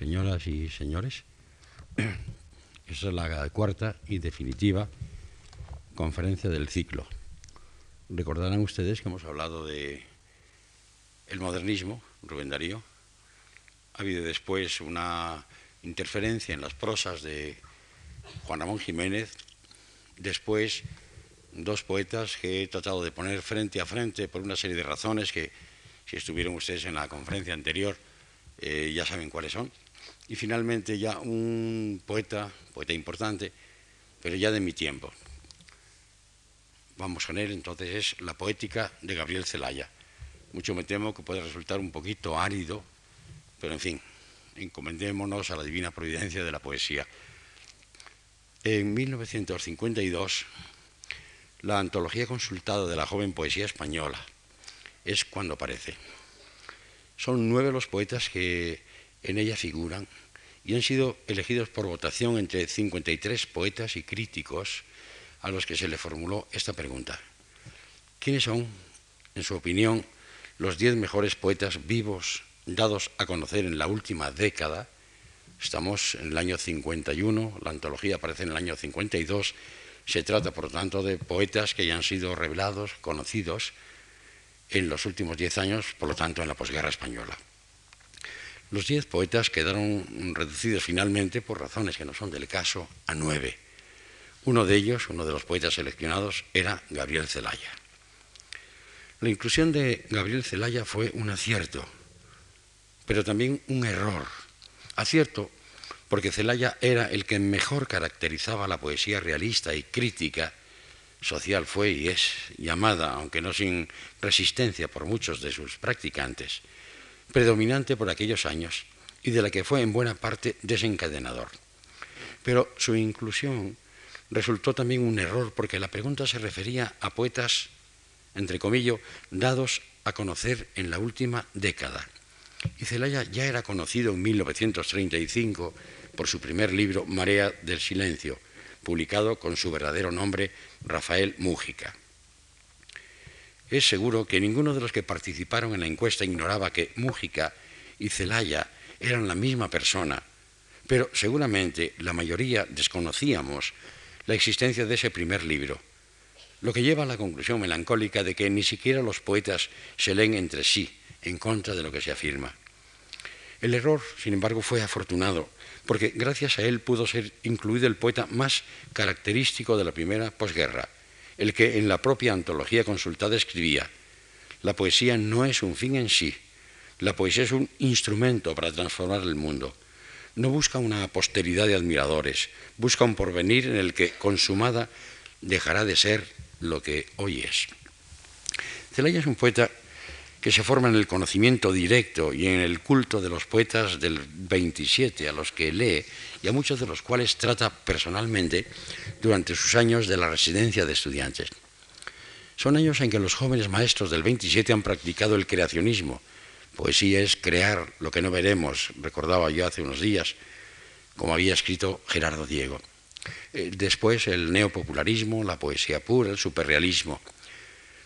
señoras y señores. Esa es la cuarta y definitiva conferencia del ciclo. Recordarán ustedes que hemos hablado de el modernismo, Rubén Darío. Ha habido después una interferencia en las prosas de Juan Ramón Jiménez. Después dos poetas que he tratado de poner frente a frente por una serie de razones que si estuvieron ustedes en la conferencia anterior eh, ya saben cuáles son. Y finalmente ya un poeta, poeta importante, pero ya de mi tiempo. Vamos con él, entonces es la poética de Gabriel Celaya. Mucho me temo que puede resultar un poquito árido, pero en fin, encomendémonos a la divina providencia de la poesía. En 1952, la antología consultada de la joven poesía española es cuando aparece. Son nueve los poetas que en ella figuran y han sido elegidos por votación entre 53 poetas y críticos a los que se le formuló esta pregunta. ¿Quiénes son, en su opinión, los diez mejores poetas vivos dados a conocer en la última década? Estamos en el año 51, la antología aparece en el año 52, se trata por tanto de poetas que ya han sido revelados, conocidos, en los últimos diez años, por lo tanto, en la posguerra española. Los diez poetas quedaron reducidos finalmente, por razones que no son del caso, a nueve. Uno de ellos, uno de los poetas seleccionados, era Gabriel Celaya. La inclusión de Gabriel Celaya fue un acierto, pero también un error. Acierto porque Celaya era el que mejor caracterizaba la poesía realista y crítica social fue y es llamada, aunque no sin resistencia por muchos de sus practicantes, predominante por aquellos años y de la que fue en buena parte desencadenador. Pero su inclusión resultó también un error porque la pregunta se refería a poetas, entre comillas, dados a conocer en la última década. Y Celaya ya era conocido en 1935 por su primer libro, Marea del Silencio, publicado con su verdadero nombre, Rafael Mújica. Es seguro que ninguno de los que participaron en la encuesta ignoraba que Mújica y Celaya eran la misma persona, pero seguramente la mayoría desconocíamos la existencia de ese primer libro, lo que lleva a la conclusión melancólica de que ni siquiera los poetas se leen entre sí en contra de lo que se afirma. El error, sin embargo, fue afortunado, porque gracias a él pudo ser incluido el poeta más característico de la primera posguerra, el que en la propia antología consultada escribía, la poesía no es un fin en sí, la poesía es un instrumento para transformar el mundo. No busca una posteridad de admiradores, busca un porvenir en el que, consumada, dejará de ser lo que hoy es. Celaya es un poeta que se forma en el conocimiento directo y en el culto de los poetas del 27 a los que lee y a muchos de los cuales trata personalmente durante sus años de la residencia de estudiantes. Son años en que los jóvenes maestros del 27 han practicado el creacionismo. Poesía es crear lo que no veremos, recordaba yo hace unos días, como había escrito Gerardo Diego. Eh, después el neopopularismo, la poesía pura, el superrealismo.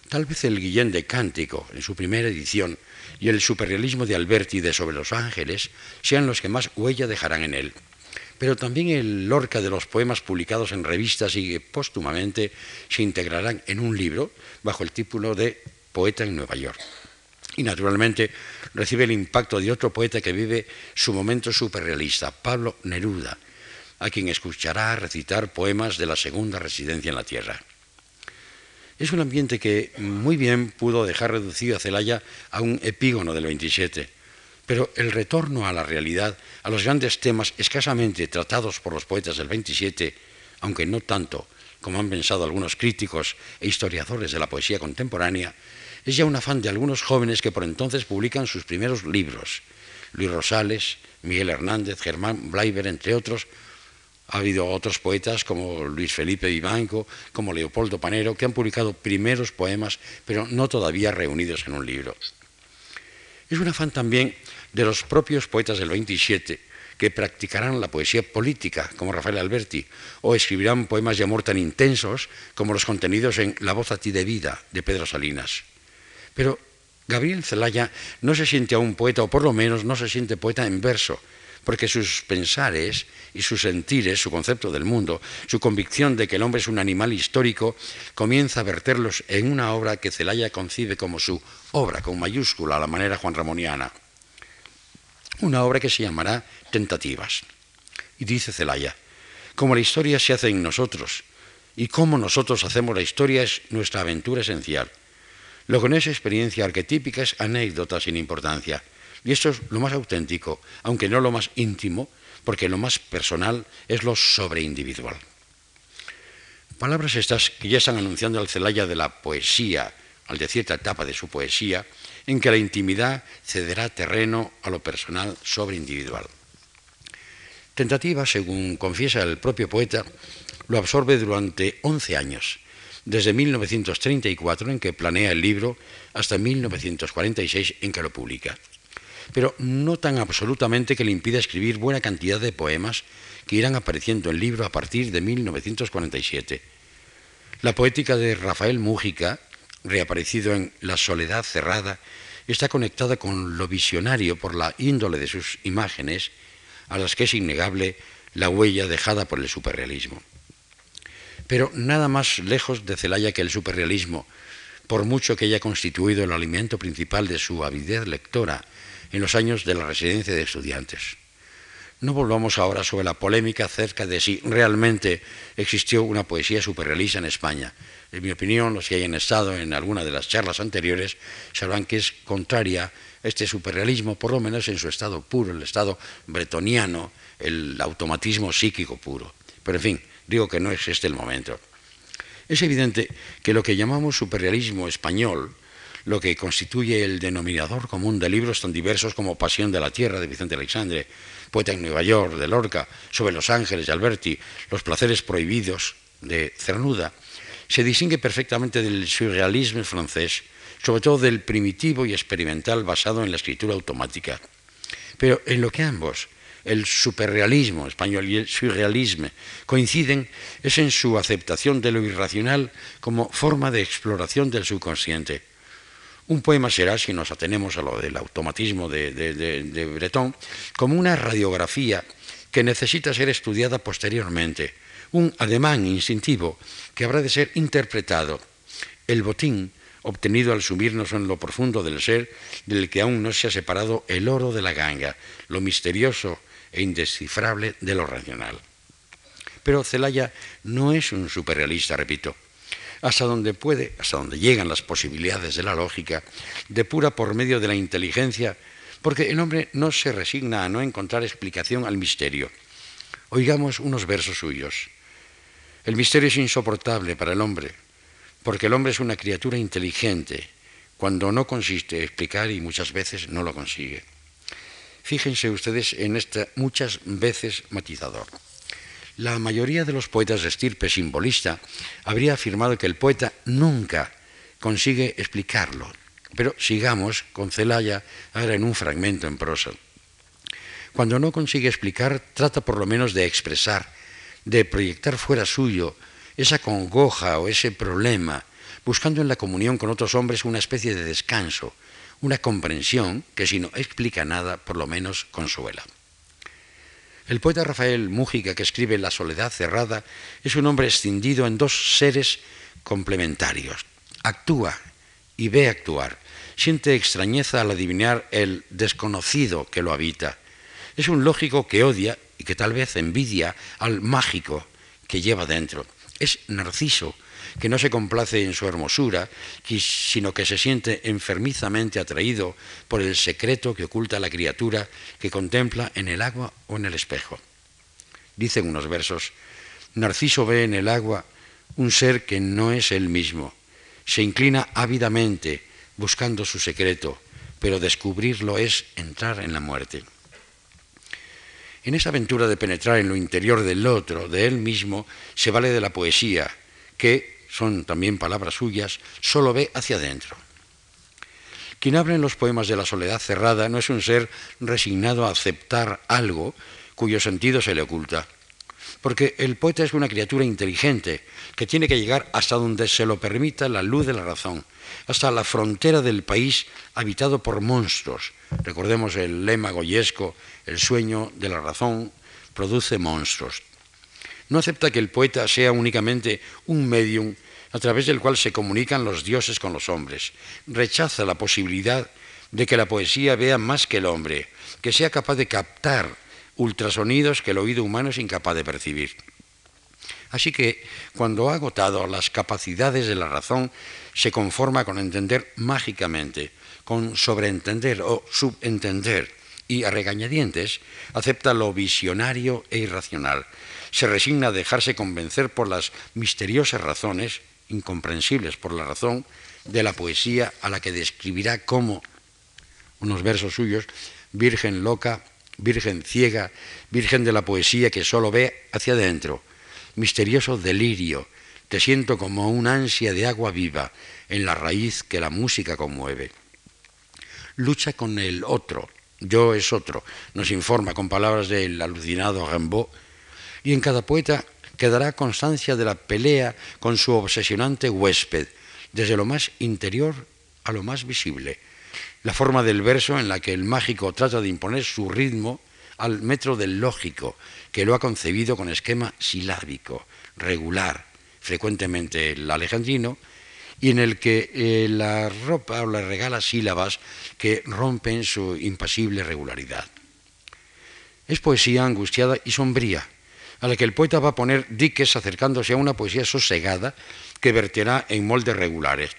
Tal vez el Guillén de Cántico, en su primera edición, y el superrealismo de Alberti de Sobre los Ángeles sean los que más huella dejarán en él. Pero también el Lorca de los poemas publicados en revistas y que póstumamente se integrarán en un libro bajo el título de Poeta en Nueva York. Y naturalmente recibe el impacto de otro poeta que vive su momento superrealista, Pablo Neruda, a quien escuchará recitar poemas de la segunda residencia en la Tierra. Es un ambiente que muy bien pudo dejar reducido a Celaya a un epígono del 27, pero el retorno a la realidad, a los grandes temas escasamente tratados por los poetas del 27, aunque no tanto como han pensado algunos críticos e historiadores de la poesía contemporánea, es ya un afán de algunos jóvenes que por entonces publican sus primeros libros. Luis Rosales, Miguel Hernández, Germán Blaiber, entre otros, ha habido otros poetas como Luis Felipe Vivanco, como Leopoldo Panero, que han publicado primeros poemas, pero no todavía reunidos en un libro. Es un afán también de los propios poetas del 27 que practicarán la poesía política, como Rafael Alberti, o escribirán poemas de amor tan intensos como los contenidos en La voz a ti de vida, de Pedro Salinas. Pero Gabriel Zelaya no se siente aún poeta, o por lo menos no se siente poeta en verso, porque sus pensares y sus sentires, su concepto del mundo, su convicción de que el hombre es un animal histórico, comienza a verterlos en una obra que Celaya concibe como su obra, con mayúscula, a la manera juan ramoniana. Una obra que se llamará Tentativas. Y dice Celaya, como la historia se hace en nosotros, y cómo nosotros hacemos la historia es nuestra aventura esencial. Lo que no es experiencia arquetípica es anécdota sin importancia. Y esto es lo más auténtico, aunque no lo más íntimo, porque lo más personal es lo sobreindividual. Palabras estas que ya están anunciando al Celaya de la poesía, al de cierta etapa de su poesía, en que la intimidad cederá terreno a lo personal sobreindividual. Tentativa, según confiesa el propio poeta, lo absorbe durante 11 años, desde 1934 en que planea el libro hasta 1946 en que lo publica pero no tan absolutamente que le impida escribir buena cantidad de poemas que irán apareciendo en libro a partir de 1947. La poética de Rafael Mújica, reaparecido en La soledad cerrada, está conectada con lo visionario por la índole de sus imágenes, a las que es innegable la huella dejada por el superrealismo. Pero nada más lejos de Celaya que el superrealismo, por mucho que haya constituido el alimento principal de su avidez lectora en los años de la residencia de estudiantes. No volvamos ahora sobre la polémica acerca de si realmente existió una poesía superrealista en España. En mi opinión, los que hayan estado en alguna de las charlas anteriores sabrán que es contraria este superrealismo, por lo menos en su estado puro, el estado bretoniano, el automatismo psíquico puro. Pero en fin, digo que no es este el momento. Es evidente que lo que llamamos superrealismo español lo que constituye el denominador común de libros tan diversos como Pasión de la Tierra de Vicente Alexandre, Poeta en Nueva York de Lorca, Sobre los Ángeles de Alberti, Los Placeres Prohibidos de Cernuda, se distingue perfectamente del surrealismo francés, sobre todo del primitivo y experimental basado en la escritura automática. Pero en lo que ambos, el superrealismo español y el surrealismo, coinciden es en su aceptación de lo irracional como forma de exploración del subconsciente un poema será, si nos atenemos a lo del automatismo de, Breton, como una radiografía que necesita ser estudiada posteriormente, un ademán instintivo que habrá de ser interpretado. El botín obtenido al sumirnos en lo profundo del ser, del que aún no se ha separado el oro de la ganga, lo misterioso e indescifrable de lo racional. Pero Celaya no es un superrealista, repito hasta donde puede, hasta donde llegan las posibilidades de la lógica, depura por medio de la inteligencia, porque el hombre no se resigna a no encontrar explicación al misterio. Oigamos unos versos suyos. El misterio es insoportable para el hombre, porque el hombre es una criatura inteligente, cuando no consiste en explicar y muchas veces no lo consigue. Fíjense ustedes en este muchas veces matizador. La mayoría de los poetas de estirpe simbolista habría afirmado que el poeta nunca consigue explicarlo. Pero sigamos con Celaya ahora en un fragmento en prosa. Cuando no consigue explicar, trata por lo menos de expresar, de proyectar fuera suyo esa congoja o ese problema, buscando en la comunión con otros hombres una especie de descanso, una comprensión que si no explica nada, por lo menos consuela. El poeta Rafael Mújica, que escribe La soledad cerrada, es un hombre escindido en dos seres complementarios. Actúa y ve actuar. Siente extrañeza al adivinar el desconocido que lo habita. Es un lógico que odia y que tal vez envidia al mágico que lleva dentro. Es Narciso, que no se complace en su hermosura, sino que se siente enfermizamente atraído por el secreto que oculta la criatura que contempla en el agua o en el espejo. Dicen unos versos, Narciso ve en el agua un ser que no es él mismo, se inclina ávidamente buscando su secreto, pero descubrirlo es entrar en la muerte. En esa aventura de penetrar en lo interior del otro, de él mismo, se vale de la poesía, que, son también palabras suyas, solo ve hacia adentro. Quien habla en los poemas de la soledad cerrada no es un ser resignado a aceptar algo cuyo sentido se le oculta. porque el poeta es una criatura inteligente que tiene que llegar hasta donde se lo permita la luz de la razón, hasta la frontera del país habitado por monstruos. Recordemos el lema goyesco, el sueño de la razón produce monstruos. No acepta que el poeta sea únicamente un medium a través del cual se comunican los dioses con los hombres. Rechaza la posibilidad de que la poesía vea más que el hombre, que sea capaz de captar ultrasonidos que el oído humano es incapaz de percibir. Así que cuando ha agotado las capacidades de la razón, se conforma con entender mágicamente, con sobreentender o subentender, y a regañadientes acepta lo visionario e irracional. Se resigna a dejarse convencer por las misteriosas razones, incomprensibles por la razón, de la poesía a la que describirá como, unos versos suyos, virgen loca, virgen ciega, virgen de la poesía que solo ve hacia adentro, misterioso delirio, te siento como un ansia de agua viva en la raíz que la música conmueve. Lucha con el otro, yo es otro, nos informa con palabras del alucinado Rimbaud, y en cada poeta quedará constancia de la pelea con su obsesionante huésped, desde lo más interior a lo más visible la forma del verso en la que el mágico trata de imponer su ritmo al metro del lógico, que lo ha concebido con esquema silábico, regular, frecuentemente el alejandrino, y en el que eh, la ropa o le regala sílabas que rompen su impasible regularidad. Es poesía angustiada y sombría, a la que el poeta va a poner diques acercándose a una poesía sosegada que verterá en moldes regulares,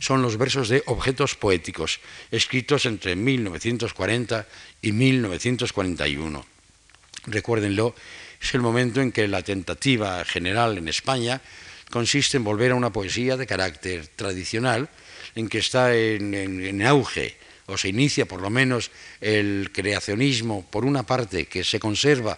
son los versos de Objetos Poéticos, escritos entre 1940 y 1941. Recuérdenlo, es el momento en que la tentativa general en España consiste en volver a una poesía de carácter tradicional, en que está en, auge, o se inicia por lo menos el creacionismo, por una parte, que se conserva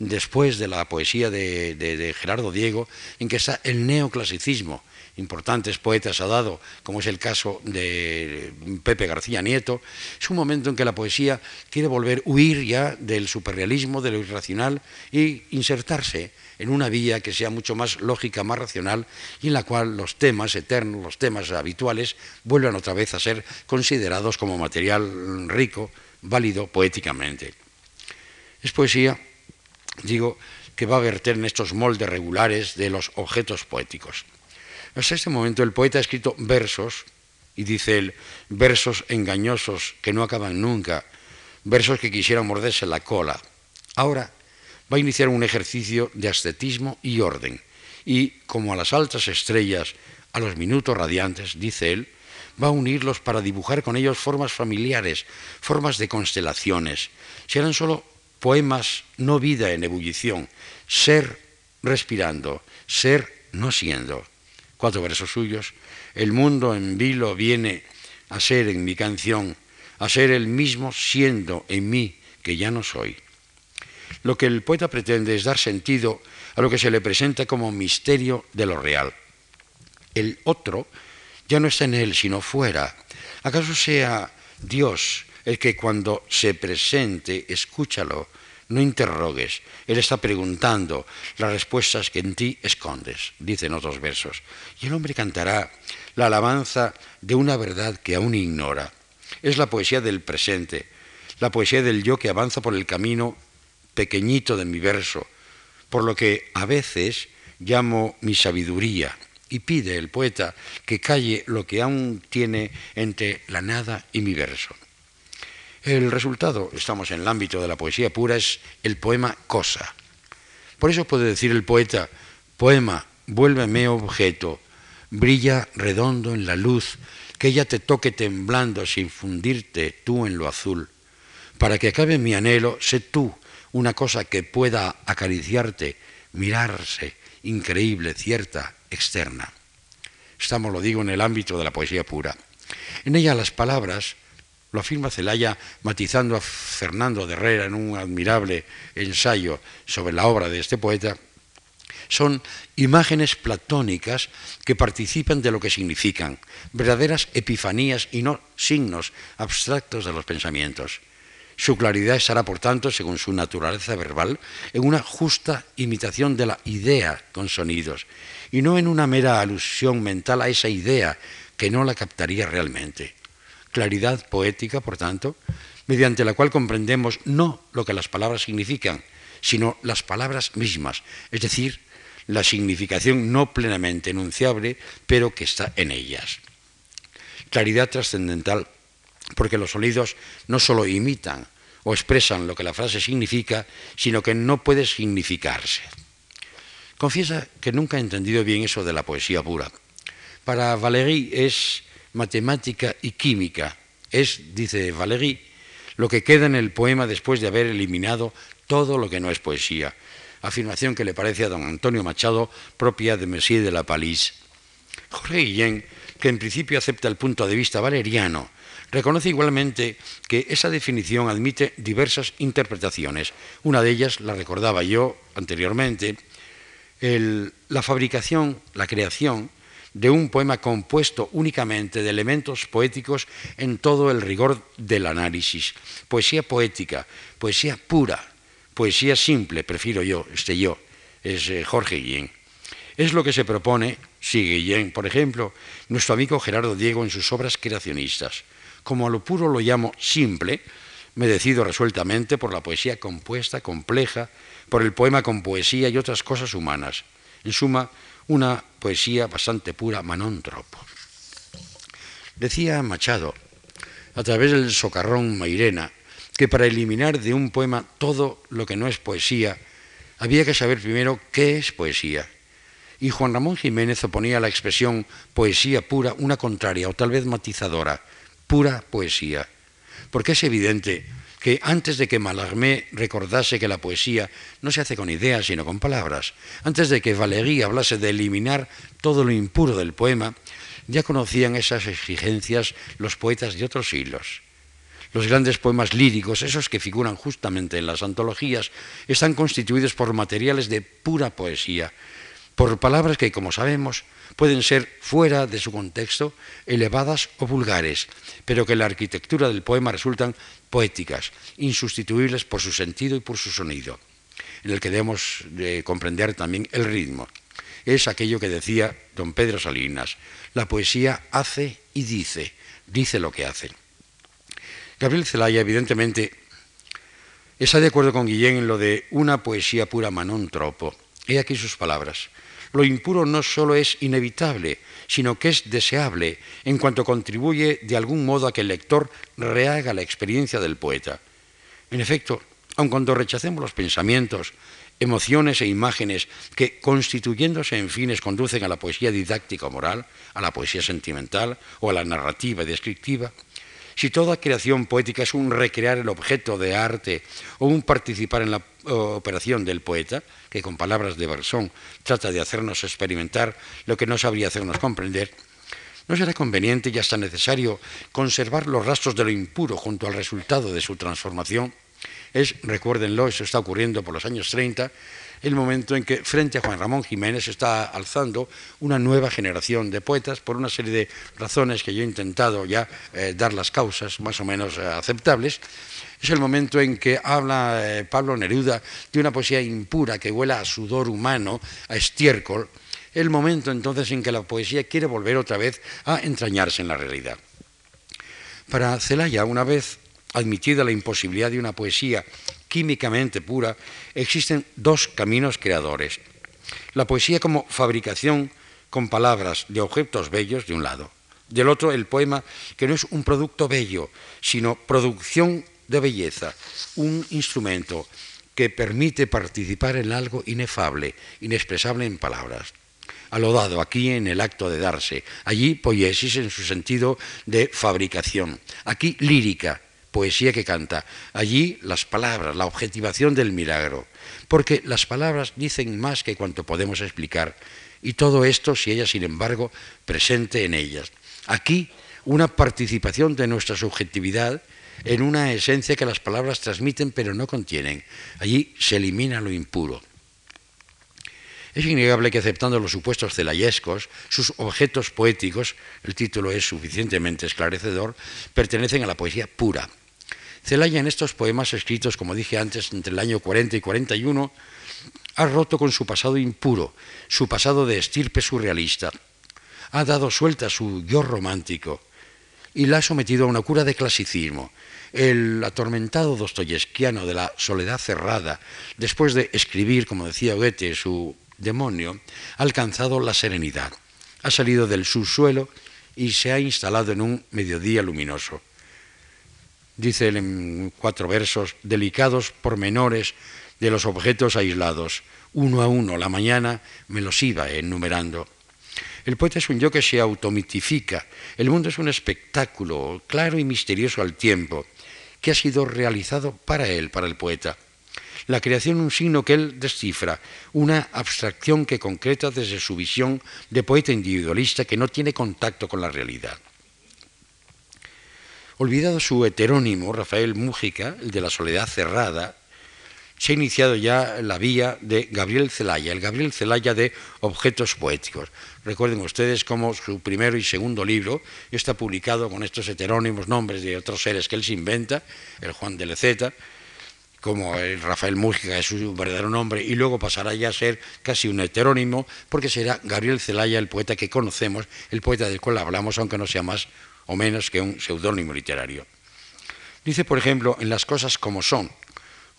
después de la poesía de Gerardo Diego, en que está el neoclasicismo, importantes poetas ha dado, como es el caso de Pepe García Nieto, es un momento en que la poesía quiere volver, huir ya del superrealismo, de lo irracional y insertarse en una vía que sea mucho más lógica, más racional y en la cual los temas eternos, los temas habituales, vuelvan otra vez a ser considerados como material rico, válido poéticamente. Es poesía, digo, que va a verter en estos moldes regulares de los objetos poéticos. Hasta este momento el poeta ha escrito versos, y dice él, versos engañosos que no acaban nunca, versos que quisieran morderse la cola. Ahora va a iniciar un ejercicio de ascetismo y orden, y como a las altas estrellas, a los minutos radiantes, dice él, va a unirlos para dibujar con ellos formas familiares, formas de constelaciones. Serán solo poemas, no vida en ebullición, ser respirando, ser no siendo cuatro versos suyos, el mundo en vilo viene a ser en mi canción, a ser el mismo siendo en mí que ya no soy. Lo que el poeta pretende es dar sentido a lo que se le presenta como misterio de lo real. El otro ya no está en él, sino fuera. ¿Acaso sea Dios el que cuando se presente, escúchalo, no interrogues, Él está preguntando las respuestas que en ti escondes, dicen otros versos. Y el hombre cantará la alabanza de una verdad que aún ignora. Es la poesía del presente, la poesía del yo que avanza por el camino pequeñito de mi verso, por lo que a veces llamo mi sabiduría, y pide el poeta que calle lo que aún tiene entre la nada y mi verso. El resultado, estamos en el ámbito de la poesía pura, es el poema cosa. Por eso puede decir el poeta, poema, vuélveme objeto, brilla redondo en la luz, que ella te toque temblando sin fundirte tú en lo azul. Para que acabe mi anhelo, sé tú una cosa que pueda acariciarte, mirarse, increíble, cierta, externa. Estamos, lo digo, en el ámbito de la poesía pura. En ella las palabras lo afirma Celaya matizando a Fernando de Herrera en un admirable ensayo sobre la obra de este poeta, son imágenes platónicas que participan de lo que significan, verdaderas epifanías y no signos abstractos de los pensamientos. Su claridad estará, por tanto, según su naturaleza verbal, en una justa imitación de la idea con sonidos, y no en una mera alusión mental a esa idea que no la captaría realmente. Claridad poética, por tanto, mediante la cual comprendemos no lo que las palabras significan, sino las palabras mismas, es decir, la significación no plenamente enunciable, pero que está en ellas. Claridad trascendental, porque los sonidos no solo imitan o expresan lo que la frase significa, sino que no puede significarse. Confiesa que nunca ha entendido bien eso de la poesía pura. Para Valéry es matemática y química. Es, dice Valéry, lo que queda en el poema después de haber eliminado todo lo que no es poesía. Afirmación que le parece a don Antonio Machado propia de Messier de la Palisse. Jorge Guillén, que en principio acepta el punto de vista valeriano, reconoce igualmente que esa definición admite diversas interpretaciones. Una de ellas, la recordaba yo anteriormente, la fabricación, la creación de un poema compuesto únicamente de elementos poéticos en todo el rigor del análisis. Poesía poética, poesía pura, poesía simple, prefiero yo, este yo, es eh, Jorge Guillén. Es lo que se propone, sigue Guillén, por ejemplo, nuestro amigo Gerardo Diego en sus obras creacionistas. Como a lo puro lo llamo simple, me decido resueltamente por la poesía compuesta, compleja, por el poema con poesía y otras cosas humanas. En suma, una poesía bastante pura, manóntropo. Decía Machado, a través del socarrón Mairena, que para eliminar de un poema todo lo que no es poesía, había que saber primero qué es poesía. Y Juan Ramón Jiménez oponía a la expresión poesía pura una contraria o tal vez matizadora, pura poesía. Porque es evidente que antes de que Mallarmé recordase que la poesía no se hace con ideas, sino con palabras, antes de que Valéry hablase de eliminar todo lo impuro del poema, ya conocían esas exigencias los poetas de otros siglos. Los grandes poemas líricos, esos que figuran justamente en las antologías, están constituidos por materiales de pura poesía, por palabras que, como sabemos, pueden ser fuera de su contexto, elevadas o vulgares, pero que en la arquitectura del poema resultan poéticas, insustituibles por su sentido y por su sonido, en el que debemos comprender también el ritmo. Es aquello que decía don Pedro Salinas, la poesía hace y dice, dice lo que hace. Gabriel Zelaya, evidentemente, está de acuerdo con Guillén en lo de una poesía pura manón tropo. He aquí sus palabras. Lo impuro no solo es inevitable, sino que es deseable en cuanto contribuye de algún modo a que el lector rehaga la experiencia del poeta. En efecto, aun cuando rechacemos los pensamientos, emociones e imágenes que, constituyéndose en fines, conducen a la poesía didáctica o moral, a la poesía sentimental o a la narrativa descriptiva, si toda creación poética es un recrear el objeto de arte o un participar en la operación del poeta, que con palabras de Bersón trata de hacernos experimentar lo que no sabría hacernos comprender, ¿no será conveniente y hasta necesario conservar los rastros de lo impuro junto al resultado de su transformación? Es, recuérdenlo, eso está ocurriendo por los años 30, el momento en que frente a Juan Ramón Jiménez está alzando una nueva generación de poetas por una serie de razones que yo he intentado ya eh, dar las causas más o menos eh, aceptables. Es el momento en que habla eh, Pablo Neruda de una poesía impura que huela a sudor humano, a estiércol, el momento entonces en que la poesía quiere volver otra vez a entrañarse en la realidad. Para Celaya, una vez admitida la imposibilidad de una poesía químicamente pura, existen dos caminos creadores. La poesía como fabricación con palabras de objetos bellos de un lado. Del otro, el poema que no es un producto bello, sino producción de belleza, un instrumento que permite participar en algo inefable, inexpresable en palabras. Alodado aquí en el acto de darse, allí poiesis en su sentido de fabricación, aquí lírica, poesía que canta. Allí las palabras, la objetivación del milagro, porque las palabras dicen más que cuanto podemos explicar, y todo esto si ella, sin embargo, presente en ellas. Aquí una participación de nuestra subjetividad en una esencia que las palabras transmiten pero no contienen. Allí se elimina lo impuro. Es innegable que aceptando los supuestos celayescos, sus objetos poéticos, el título es suficientemente esclarecedor, pertenecen a la poesía pura, Celaya en estos poemas escritos, como dije antes, entre el año 40 y 41, ha roto con su pasado impuro, su pasado de estirpe surrealista, ha dado suelta a su yo romántico y la ha sometido a una cura de clasicismo. El atormentado dostoyevskiano de la soledad cerrada, después de escribir, como decía Goethe, su demonio, ha alcanzado la serenidad, ha salido del subsuelo y se ha instalado en un mediodía luminoso. Dice él en cuatro versos, delicados pormenores de los objetos aislados, uno a uno, la mañana me los iba enumerando el poeta es un yo que se automitifica. El mundo es un espectáculo claro y misterioso al tiempo, que ha sido realizado para él, para el poeta. La creación un signo que él descifra, una abstracción que concreta desde su visión de poeta individualista que no tiene contacto con la realidad. Olvidado su heterónimo, Rafael Mújica, el de la soledad cerrada, se ha iniciado ya la vía de Gabriel Celaya, el Gabriel Celaya de objetos poéticos. Recuerden ustedes cómo su primero y segundo libro está publicado con estos heterónimos nombres de otros seres que él se inventa, el Juan de Leceta, como el Rafael Mújica es su verdadero nombre, y luego pasará ya a ser casi un heterónimo, porque será Gabriel Celaya el poeta que conocemos, el poeta del cual hablamos, aunque no sea más o menos que un seudónimo literario. Dice, por ejemplo, en Las cosas como son,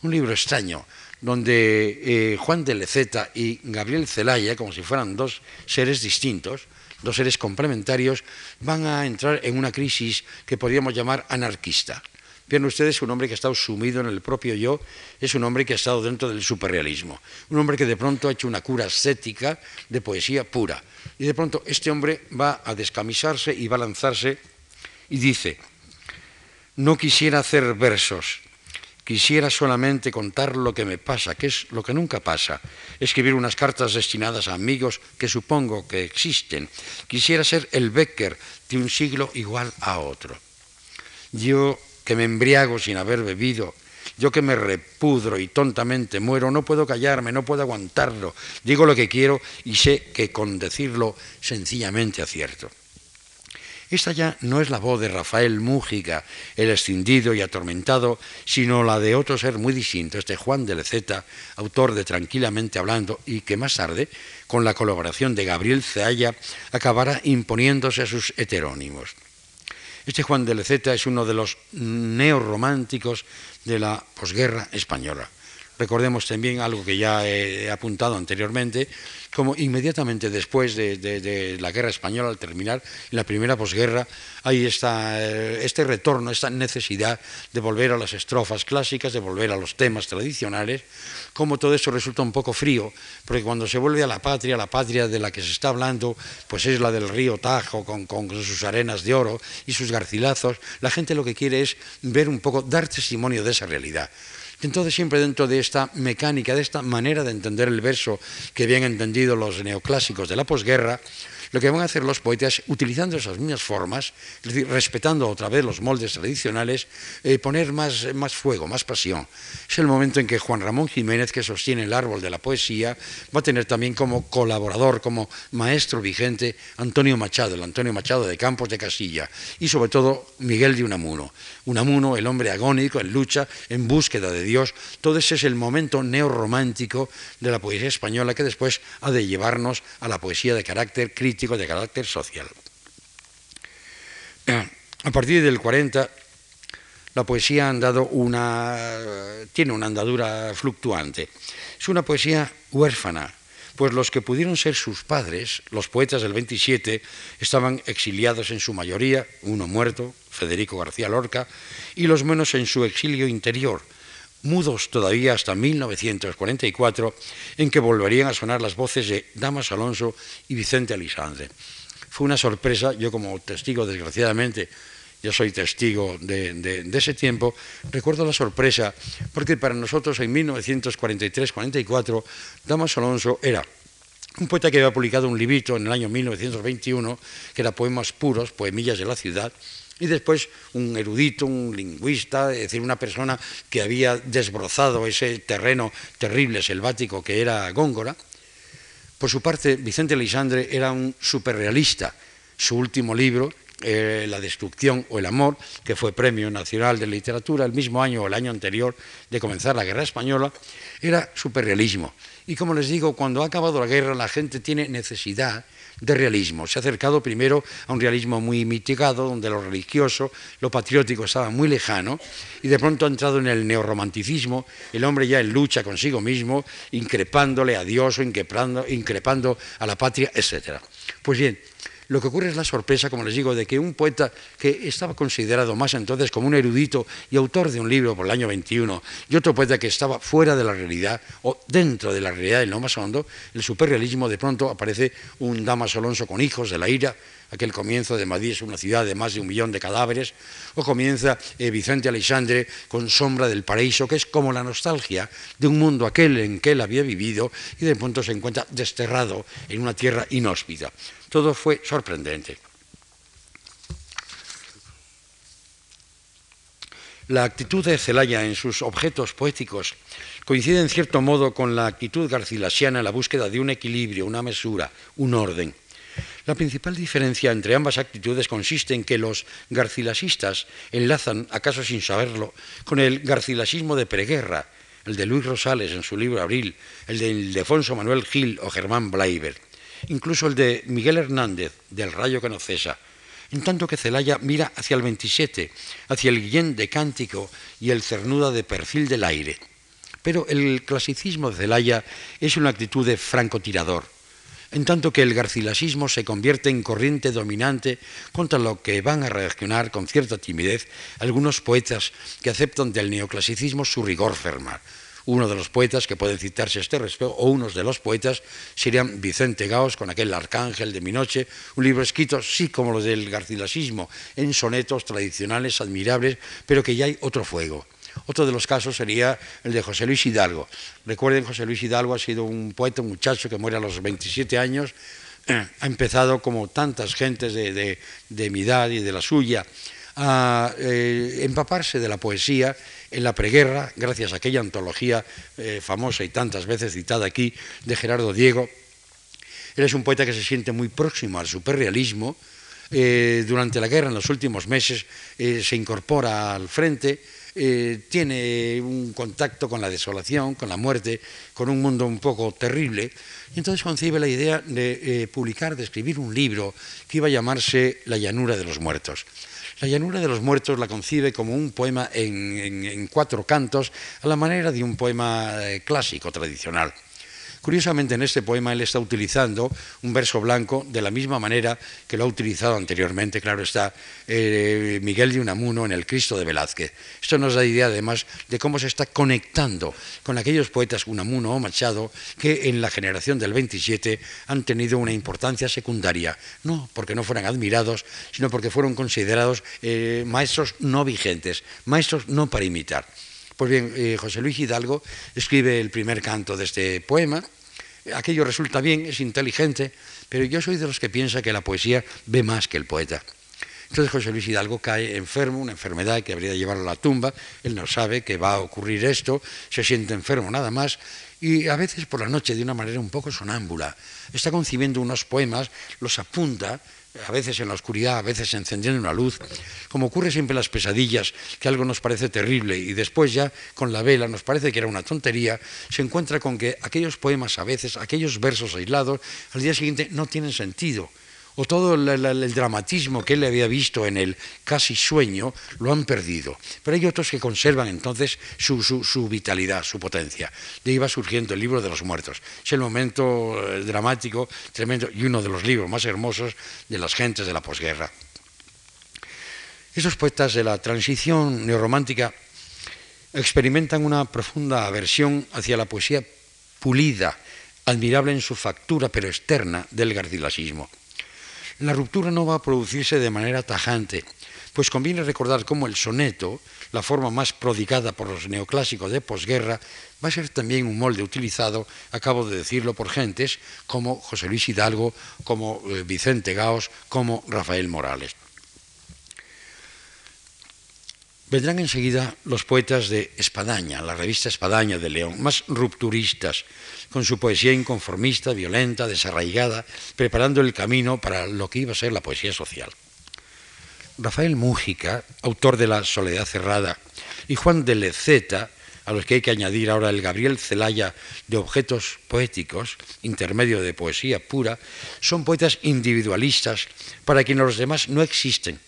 un libro extraño, donde eh, Juan de Leceta y Gabriel Celaya, como si fueran dos seres distintos, dos seres complementarios, van a entrar en una crisis que podríamos llamar anarquista. Vean ustedes, un hombre que ha estado sumido en el propio yo es un hombre que ha estado dentro del superrealismo, un hombre que de pronto ha hecho una cura ascética de poesía pura. Y de pronto este hombre va a descamisarse y va a lanzarse y dice, no quisiera hacer versos, Quisiera solamente contar lo que me pasa, que es lo que nunca pasa. Escribir unas cartas destinadas a amigos que supongo que existen. Quisiera ser el Becker de un siglo igual a otro. Yo que me embriago sin haber bebido, yo que me repudro y tontamente muero, no puedo callarme, no puedo aguantarlo. Digo lo que quiero y sé que con decirlo sencillamente acierto. Esta ya no es la voz de Rafael Mújica, el escindido y atormentado, sino la de otro ser muy distinto, este Juan de Leceta, autor de Tranquilamente Hablando, y que más tarde, con la colaboración de Gabriel Cealla, acabará imponiéndose a sus heterónimos. Este Juan de Leceta es uno de los neorrománticos de la posguerra española. Recordemos también algo que ya he apuntado anteriormente, como inmediatamente después de, la guerra española, al terminar la primera posguerra, hay esta, eh, este retorno, esta necesidad de volver a las estrofas clásicas, de volver a los temas tradicionales, como todo esto resulta un poco frío, porque cuando se vuelve a la patria, la patria de la que se está hablando, pues es la del río Tajo, con, con sus arenas de oro y sus garcilazos, la gente lo que quiere es ver un poco, dar testimonio de esa realidad. Entonces siempre dentro de esta mecánica, de esta manera de entender el verso que habían entendido los neoclásicos de la posguerra, lo que van a hacer los poetas, utilizando esas mismas formas, es decir, respetando otra vez los moldes tradicionales, eh, poner más, más fuego, más pasión. Es el momento en que Juan Ramón Jiménez, que sostiene el árbol de la poesía, va a tener también como colaborador, como maestro vigente, Antonio Machado, el Antonio Machado de Campos de Casilla, y sobre todo Miguel de Unamuno. Unamuno, el hombre agónico, en lucha, en búsqueda de Dios. Todo ese es el momento neorromántico de la poesía española que después ha de llevarnos a la poesía de carácter crítico de carácter social. A partir del 40, la poesía ha dado una, tiene una andadura fluctuante. Es una poesía huérfana, pues los que pudieron ser sus padres, los poetas del 27, estaban exiliados en su mayoría, uno muerto, Federico García Lorca, y los menos en su exilio interior, mudos todavía hasta 1944, en que volverían a sonar las voces de Damas Alonso y Vicente Alisandre. Fue una sorpresa, yo como testigo, desgraciadamente, yo soy testigo de, ese tiempo, recuerdo la sorpresa, porque para nosotros en 1943-44, Damas Alonso era un poeta que había publicado un librito en el año 1921, que era Poemas Puros, Poemillas de la Ciudad, y después un erudito, un lingüista, es decir, una persona que había desbrozado ese terreno terrible, selvático que era Góngora. Por su parte, Vicente Lisandre era un superrealista. Su último libro, eh, La destrucción o el amor, que fue Premio Nacional de Literatura el mismo año o el año anterior de comenzar la Guerra Española, era superrealismo. Y como les digo, cuando ha acabado la guerra la gente tiene necesidad de realismo. Se ha acercado primero a un realismo muy mitigado, donde lo religioso, lo patriótico estaba muy lejano, y de pronto ha entrado en el neorromanticismo, el hombre ya en lucha consigo mismo, increpándole a Dios o increpando, increpando a la patria, etc. Pues bien, lo que ocurre es la sorpresa, como les digo, de que un poeta que estaba considerado más entonces como un erudito y autor de un libro por el año 21, y otro poeta que estaba fuera de la realidad o dentro de la realidad en lo más hondo, el superrealismo, de pronto aparece un Damas Alonso con hijos de la ira, aquel comienzo de Madrid es una ciudad de más de un millón de cadáveres, o comienza eh, Vicente Alexandre con Sombra del Paraíso, que es como la nostalgia de un mundo aquel en que él había vivido y de pronto se encuentra desterrado en una tierra inhóspita. Todo fue sorprendente. La actitud de Celaya en sus objetos poéticos coincide en cierto modo con la actitud garcilasiana en la búsqueda de un equilibrio, una mesura, un orden. La principal diferencia entre ambas actitudes consiste en que los garcilasistas enlazan, acaso sin saberlo, con el garcilasismo de preguerra, el de Luis Rosales en su libro Abril, el de Ildefonso Manuel Gil o Germán Blaiber incluso el de Miguel Hernández, del Rayo que no cesa, en tanto que Celaya mira hacia el 27, hacia el Guillén de Cántico y el Cernuda de Perfil del Aire. Pero el clasicismo de Celaya es una actitud de francotirador, en tanto que el garcilasismo se convierte en corriente dominante contra lo que van a reaccionar con cierta timidez algunos poetas que aceptan del neoclasicismo su rigor ferma, uno de los poetas que pueden citarse a este respecto, o unos de los poetas, serían Vicente Gaos con aquel Arcángel de mi noche, un libro escrito, sí, como los del garcilasismo, en sonetos tradicionales, admirables, pero que ya hay otro fuego. Otro de los casos sería el de José Luis Hidalgo. Recuerden, José Luis Hidalgo ha sido un poeta, un muchacho que muere a los 27 años, ha empezado como tantas gentes de, mi edad y de la suya a eh, empaparse de la poesía en la preguerra, gracias a aquella antología eh, famosa y tantas veces citada aquí de Gerardo Diego. Él es un poeta que se siente muy próximo al superrealismo. Eh, durante la guerra, en los últimos meses, se incorpora al frente, tiene un contacto con la desolación, con la muerte, con un mundo un poco terrible, y entonces concibe la idea de publicar, de escribir un libro que iba a llamarse La llanura de los muertos. La llanura de los muertos la concibe como un poema en, cuatro cantos, a la manera de un poema eh, clásico, tradicional. Curiosamente, en este poema él está utilizando un verso blanco de la misma manera que lo ha utilizado anteriormente, claro está, eh, Miguel de Unamuno en el Cristo de Velázquez. Esto nos da idea además de cómo se está conectando con aquellos poetas Unamuno o Machado que en la generación del 27 han tenido una importancia secundaria, no porque no fueran admirados, sino porque fueron considerados eh, maestros no vigentes, maestros no para imitar. Pues bien, eh, José Luis Hidalgo escribe el primer canto de este poema. Aquello resulta bien, es inteligente, pero yo soy de los que piensa que la poesía ve más que el poeta. Entonces José Luis Hidalgo cae enfermo, una enfermedad que habría de llevarlo a la tumba, él no sabe que va a ocurrir esto, se siente enfermo nada más, y a veces por la noche de una manera un poco sonámbula, está concibiendo unos poemas, los apunta, a veces en la oscuridad, a veces encendiendo una luz, como ocurre siempre en las pesadillas, que algo nos parece terrible y después ya con la vela nos parece que era una tontería, se encuentra con que aquellos poemas a veces, aquellos versos aislados, al día siguiente no tienen sentido o todo el, dramatismo que él había visto en el casi sueño, lo han perdido. Pero hay otros que conservan entonces su, vitalidad, su potencia. De ahí va surgiendo el libro de los muertos. Es el momento eh, dramático, tremendo, y uno de los libros más hermosos de las gentes de la posguerra. Esos poetas de la transición neorromántica experimentan una profunda aversión hacia la poesía pulida, admirable en su factura, pero externa, del garcilasismo. La ruptura no va a producirse de manera tajante, pues conviene recordar cómo el soneto, la forma más prodigada por los neoclásicos de posguerra, va a ser también un molde utilizado, acabo de decirlo, por gentes como José Luis Hidalgo, como eh, Vicente Gaos, como Rafael Morales. Vendrán enseguida los poetas de Espadaña, la revista Espadaña de León, más rupturistas, con su poesía inconformista, violenta, desarraigada, preparando el camino para lo que iba a ser la poesía social. Rafael Mújica, autor de La Soledad Cerrada, y Juan de Leceta, a los que hay que añadir ahora el Gabriel Celaya de objetos poéticos, intermedio de poesía pura, son poetas individualistas para quienes los demás no existen.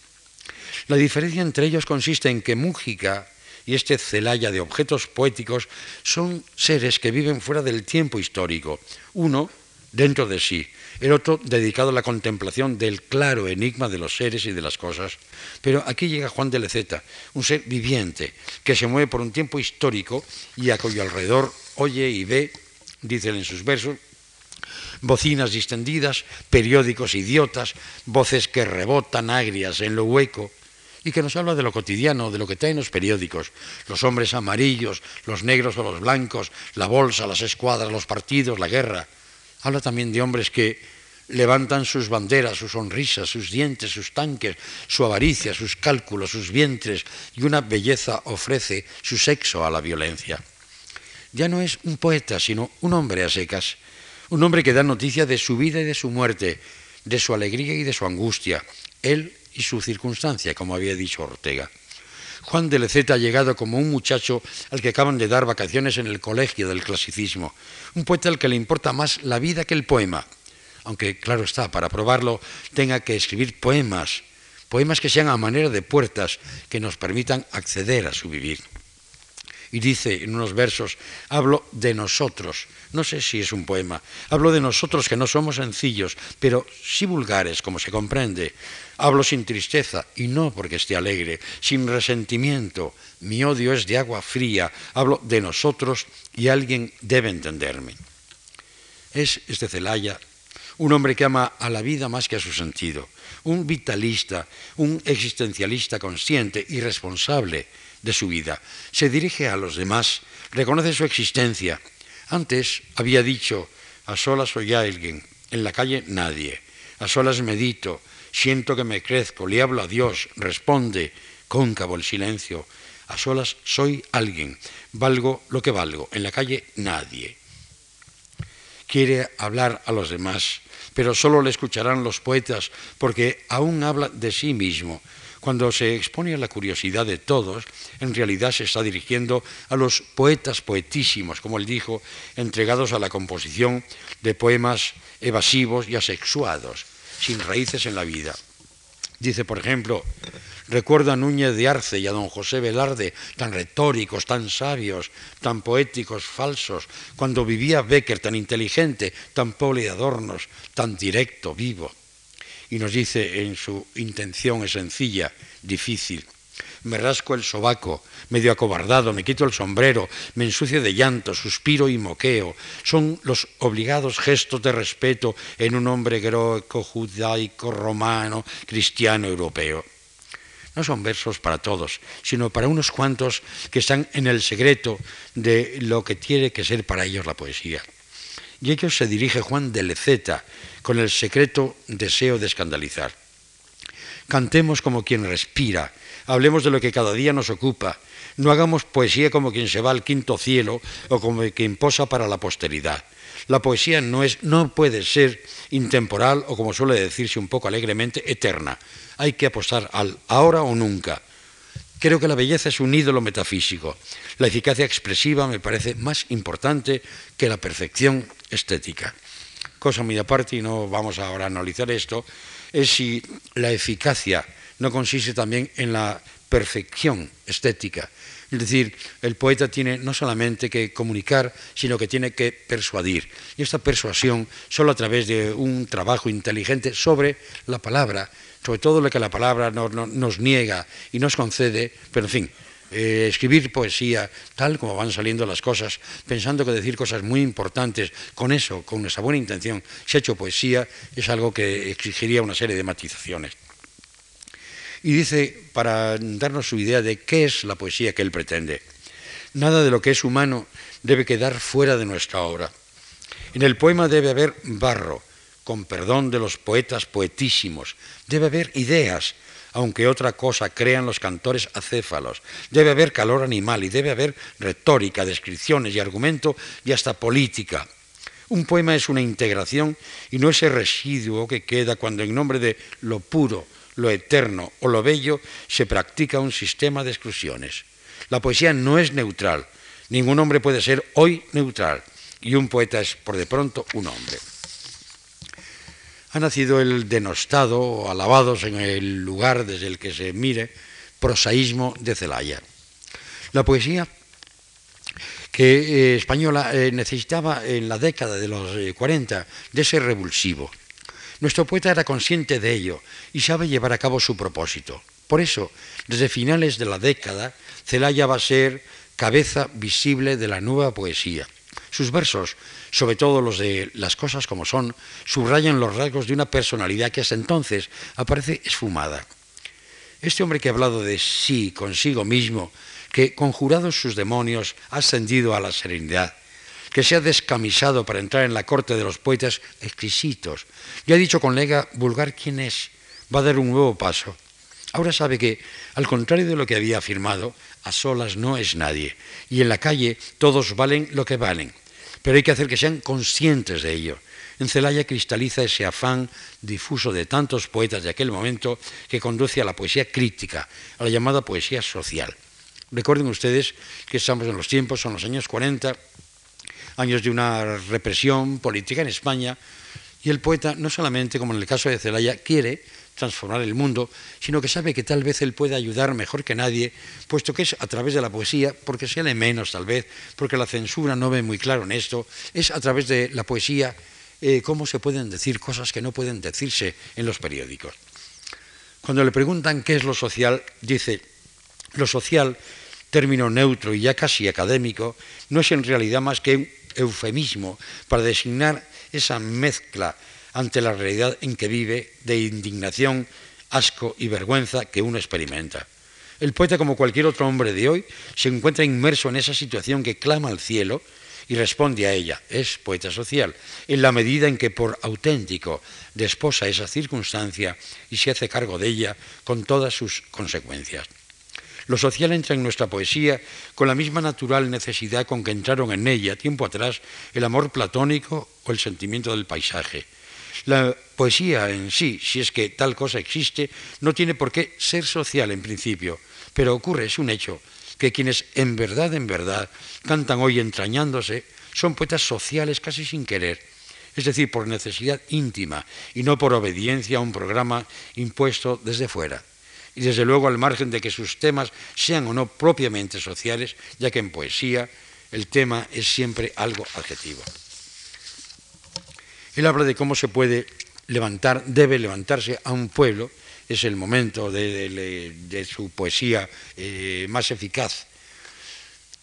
La diferencia entre ellos consiste en que Mújica y este Celaya de objetos poéticos son seres que viven fuera del tiempo histórico, uno dentro de sí, el otro dedicado a la contemplación del claro enigma de los seres y de las cosas. Pero aquí llega Juan de Leceta, un ser viviente, que se mueve por un tiempo histórico y a cuyo alrededor oye y ve, dicen en sus versos, bocinas distendidas, periódicos idiotas, voces que rebotan agrias en lo hueco, y que nos habla de lo cotidiano, de lo que traen los periódicos, los hombres amarillos, los negros o los blancos, la bolsa, las escuadras, los partidos, la guerra. Habla también de hombres que levantan sus banderas, sus sonrisas, sus dientes, sus tanques, su avaricia, sus cálculos, sus vientres, y una belleza ofrece su sexo a la violencia. Ya no es un poeta, sino un hombre a secas, un hombre que da noticia de su vida y de su muerte, de su alegría y de su angustia, él y su circunstancia, como había dicho Ortega. Juan de Leceta ha llegado como un muchacho al que acaban de dar vacaciones en el colegio del clasicismo, un poeta al que le importa más la vida que el poema, aunque claro está, para probarlo tenga que escribir poemas, poemas que sean a manera de puertas que nos permitan acceder a su vivir. Y dice en unos versos, hablo de nosotros, no sé si es un poema, hablo de nosotros que no somos sencillos, pero sí vulgares, como se comprende. Hablo sin tristeza, y no porque esté alegre, sin resentimiento. Mi odio es de agua fría. Hablo de nosotros y alguien debe entenderme. Es este Celaya un hombre que ama a la vida más que a su sentido, un vitalista, un existencialista consciente y responsable de su vida. Se dirige a los demás, reconoce su existencia. Antes había dicho, a solas soy alguien, en la calle nadie, a solas medito, siento que me crezco, le hablo a Dios, responde, cóncavo el silencio, a solas soy alguien, valgo lo que valgo, en la calle nadie. Quiere hablar a los demás, pero solo le escucharán los poetas porque aún habla de sí mismo. Cuando se expone a la curiosidad de todos, en realidad se está dirigiendo a los poetas poetísimos, como él dijo, entregados a la composición de poemas evasivos y asexuados, sin raíces en la vida. Dice, por ejemplo, recuerdo a Núñez de Arce y a don José Velarde, tan retóricos, tan sabios, tan poéticos, falsos, cuando vivía Becker, tan inteligente, tan pobre de adornos, tan directo, vivo. Y nos dice en su intención es sencilla, difícil, me rasco el sobaco, medio acobardado, me quito el sombrero, me ensucio de llanto, suspiro y moqueo. Son los obligados gestos de respeto en un hombre greco, judaico, romano, cristiano, europeo. No son versos para todos, sino para unos cuantos que están en el secreto de lo que tiene que ser para ellos la poesía. Y ellos se dirige Juan de Leceta con el secreto deseo de escandalizar. Cantemos como quien respira, hablemos de lo que cada día nos ocupa, no hagamos poesía como quien se va al quinto cielo o como quien posa para la posteridad. La poesía no, es, no puede ser intemporal o, como suele decirse un poco alegremente, eterna. Hay que apostar al ahora o nunca. Creo que la belleza es un ídolo metafísico. La eficacia expresiva me parece más importante que la perfección estética. Cosa muy aparte, y no vamos ahora a analizar esto, es si la eficacia no consiste también en la perfección estética. Es decir, el poeta tiene no solamente que comunicar, sino que tiene que persuadir. Y esta persuasión solo a través de un trabajo inteligente sobre la palabra, sobre todo lo que la palabra nos niega y nos concede, pero en fin, eh, escribir poesía tal como van saliendo las cosas, pensando que decir cosas muy importantes, con eso, con esa buena intención, se ha hecho poesía, es algo que exigiría una serie de matizaciones. Y dice, para darnos su idea de qué es la poesía que él pretende, nada de lo que es humano debe quedar fuera de nuestra obra. En el poema debe haber barro, con perdón de los poetas poetísimos, debe haber ideas, aunque otra cosa crean los cantores acéfalos, debe haber calor animal y debe haber retórica, descripciones y argumento y hasta política. Un poema es una integración y no ese residuo que queda cuando en nombre de lo puro, lo eterno o lo bello, se practica un sistema de exclusiones. La poesía no es neutral. Ningún hombre puede ser hoy neutral. Y un poeta es, por de pronto, un hombre. Ha nacido el denostado o alabados en el lugar desde el que se mire prosaísmo de Celaya. La poesía que eh, española eh, necesitaba en la década de los 40 eh, de ser revulsivo. Nuestro poeta era consciente de ello y sabe llevar a cabo su propósito. Por eso, desde finales de la década, Celaya va a ser cabeza visible de la nueva poesía. Sus versos, sobre todo los de Las cosas como son, subrayan los rasgos de una personalidad que hasta entonces aparece esfumada. Este hombre que ha hablado de sí consigo mismo, que conjurados sus demonios ha ascendido a la serenidad, que se ha descamisado para entrar en la corte de los poetas exquisitos, y ha dicho con lega vulgar quién es, va a dar un nuevo paso. Ahora sabe que, al contrario de lo que había afirmado, a solas no es nadie, y en la calle todos valen lo que valen, pero hay que hacer que sean conscientes de ello. En Celaya cristaliza ese afán difuso de tantos poetas de aquel momento que conduce a la poesía crítica, a la llamada poesía social. Recuerden ustedes que estamos en los tiempos, son los años 40, años de una represión política en España, y el poeta no solamente, como en el caso de Celaya, quiere transformar el mundo, sino que sabe que tal vez él puede ayudar mejor que nadie, puesto que es a través de la poesía, porque se lee menos tal vez, porque la censura no ve muy claro en esto, es a través de la poesía eh, cómo se pueden decir cosas que no pueden decirse en los periódicos. Cuando le preguntan qué es lo social, dice, lo social, término neutro y ya casi académico, no es en realidad más que un eufemismo para designar esa mezcla ante la realidad en que vive de indignación, asco y vergüenza que uno experimenta. El poeta, como cualquier otro hombre de hoy, se encuentra inmerso en esa situación que clama al cielo y responde a ella. Es poeta social, en la medida en que por auténtico desposa esa circunstancia y se hace cargo de ella con todas sus consecuencias. Lo social entra en nuestra poesía con la misma natural necesidad con que entraron en ella tiempo atrás el amor platónico o el sentimiento del paisaje. La poesía en sí, si es que tal cosa existe, no tiene por qué ser social en principio, pero ocurre, es un hecho, que quienes en verdad, en verdad, cantan hoy entrañándose, son poetas sociales casi sin querer, es decir, por necesidad íntima y no por obediencia a un programa impuesto desde fuera. Y desde luego al margen de que sus temas sean o no propiamente sociales, ya que en poesía el tema es siempre algo adjetivo. Él habla de cómo se puede levantar, debe levantarse a un pueblo, es el momento de, su poesía eh, más eficaz.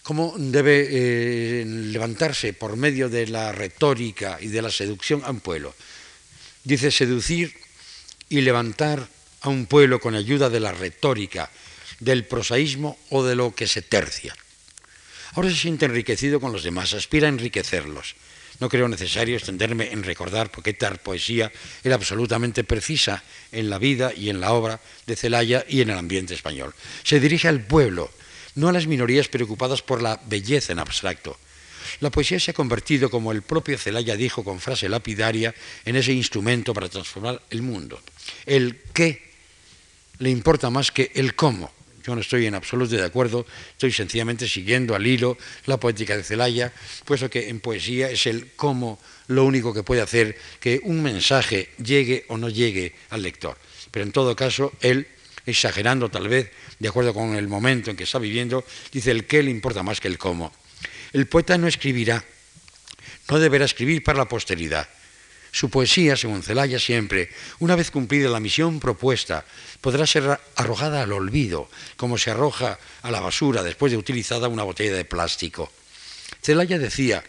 Cómo debe eh, levantarse por medio de la retórica y de la seducción a un pueblo. Dice seducir y levantar a un pueblo con ayuda de la retórica, del prosaísmo o de lo que se tercia. Ahora se siente enriquecido con los demás, aspira a enriquecerlos. No creo necesario extenderme en recordar por qué tal poesía era absolutamente precisa en la vida y en la obra de Celaya y en el ambiente español. Se dirige al pueblo, no a las minorías preocupadas por la belleza en abstracto. La poesía se ha convertido, como el propio Celaya dijo con frase lapidaria, en ese instrumento para transformar el mundo. El qué le importa más que el cómo. No estoy en absoluto de acuerdo, estoy sencillamente siguiendo al hilo la poética de Celaya, puesto que en poesía es el cómo lo único que puede hacer que un mensaje llegue o no llegue al lector. Pero en todo caso, él, exagerando tal vez, de acuerdo con el momento en que está viviendo, dice el qué le importa más que el cómo. El poeta no escribirá, no deberá escribir para la posteridad. Su poesía, según Celaya siempre, una vez cumplida la misión propuesta, podrá ser arrojada al olvido, como se arroja a la basura después de utilizada una botella de plástico. Celaya decía,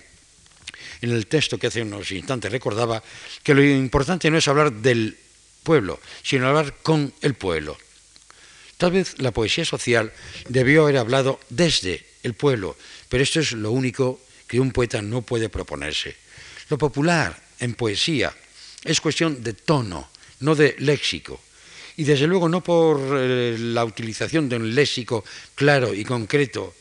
en el texto que hace unos instantes recordaba, que lo importante no es hablar del pueblo, sino hablar con el pueblo. Tal vez la poesía social debió haber hablado desde el pueblo, pero esto es lo único que un poeta no puede proponerse. Lo popular en poesía es cuestión de tono, no de léxico y desde luego no por eh, la utilización de un léxico claro y concreto,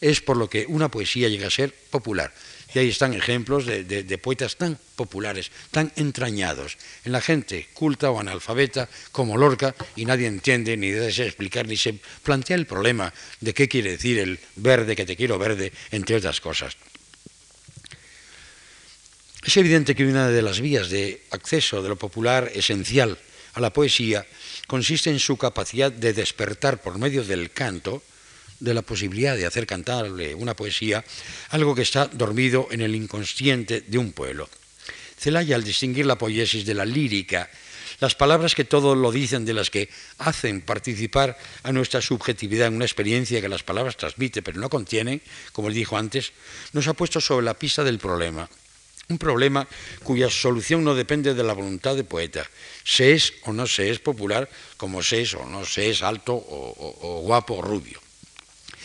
es por lo que una poesía llega a ser popular. Y ahí están ejemplos de, poetas tan populares, tan entrañados en la gente culta o analfabeta como Lorca y nadie entiende ni desea explicar ni se plantea el problema de qué quiere decir el verde, que te quiero verde, entre otras cosas. Es evidente que una de las vías de acceso de lo popular esencial a la poesía consiste en su capacidad de despertar por medio del canto de la posibilidad de hacer cantarle una poesía, algo que está dormido en el inconsciente de un pueblo. Celaya, al distinguir la poiesis de la lírica, las palabras que todo lo dicen, de las que hacen participar a nuestra subjetividad en una experiencia que las palabras transmite pero no contienen, como él dijo antes, nos ha puesto sobre la pista del problema. Un problema cuya solución no depende de la voluntad de poeta. Se es o no se es popular, como se es o no se es alto o, guapo o rubio.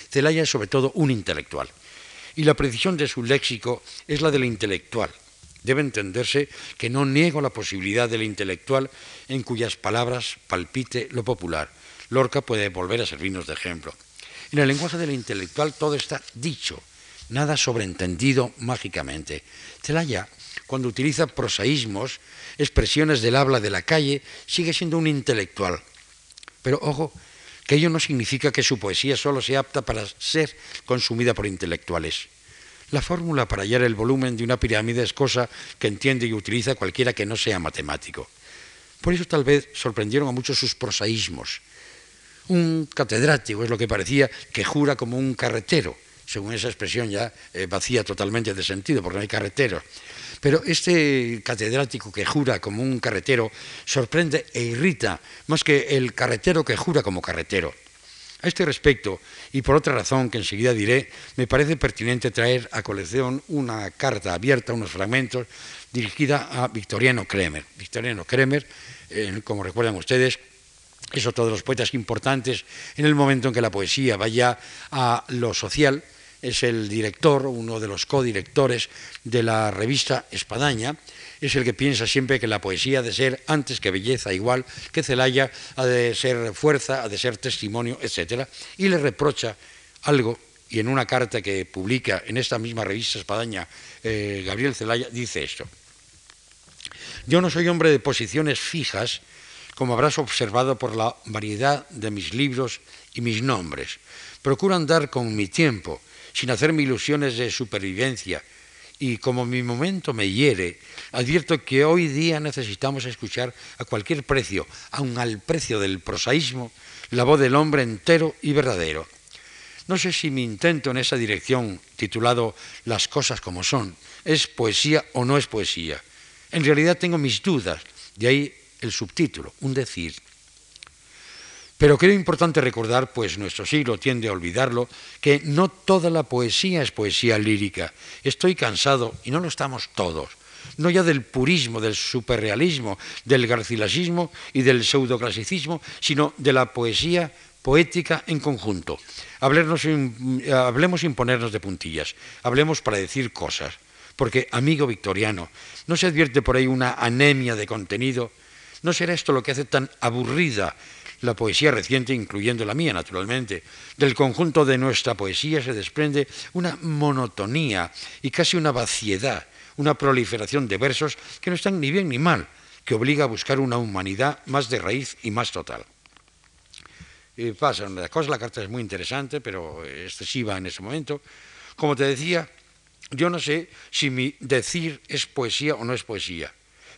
Celaya es sobre todo un intelectual. Y la precisión de su léxico es la del intelectual. Debe entenderse que no niego la posibilidad del intelectual en cuyas palabras palpite lo popular. Lorca puede volver a servirnos de ejemplo. En el lenguaje del intelectual todo está dicho, nada sobreentendido mágicamente. Celaya, cuando utiliza prosaísmos, expresiones del habla de la calle, sigue siendo un intelectual. Pero ojo, que ello no significa que su poesía solo sea apta para ser consumida por intelectuales. La fórmula para hallar el volumen de una pirámide es cosa que entiende y utiliza cualquiera que no sea matemático. Por eso tal vez sorprendieron a muchos sus prosaísmos. Un catedrático es lo que parecía que jura como un carretero, según esa expresión ya eh, vacía totalmente de sentido, porque no hay carreteros. Pero este catedrático que jura como un carretero sorprende e irrita más que el carretero que jura como carretero. A este respecto, y por otra razón que enseguida diré, me parece pertinente traer a colección una carta abierta, unos fragmentos, dirigida a Victoriano Kremer. Victoriano Kremer, eh, como recuerdan ustedes, es otro de los poetas importantes en el momento en que la poesía vaya a lo social, es el director, uno de los codirectores de la revista Espadaña, es el que piensa siempre que la poesía ha de ser, antes que belleza, igual que Celaya, ha de ser fuerza, ha de ser testimonio, etc. Y le reprocha algo, y en una carta que publica en esta misma revista Espadaña, eh, Gabriel Celaya, dice esto. Yo no soy hombre de posiciones fijas, como habrás observado por la variedad de mis libros y mis nombres. Procuro andar con mi tiempo, sin hacerme ilusiones de supervivencia. Y como mi momento me hiere, advierto que hoy día necesitamos escuchar a cualquier precio, aun al precio del prosaísmo, la voz del hombre entero y verdadero. No sé si mi intento en esa dirección, titulado Las cosas como son, es poesía o no es poesía. En realidad tengo mis dudas, de ahí el subtítulo, un decir. Pero creo importante recordar, pues nuestro siglo tiende a olvidarlo, que no toda la poesía es poesía lírica. Estoy cansado, y no lo estamos todos, no ya del purismo, del superrealismo, del garcilasismo y del pseudoclasicismo, sino de la poesía poética en conjunto. Hablemos, hablemos sin ponernos de puntillas, hablemos para decir cosas. Porque, amigo victoriano, ¿no se advierte por ahí una anemia de contenido? ¿No será esto lo que hace tan aburrida la poesía reciente, incluyendo la mía, naturalmente. Del conjunto de nuestra poesía se desprende una monotonía y casi una vaciedad, una proliferación de versos que no están ni bien ni mal, que obliga a buscar una humanidad más de raíz y más total. Y pasa una cosa, la carta es muy interesante, pero excesiva en ese momento. Como te decía, yo no sé si mi decir es poesía o no es poesía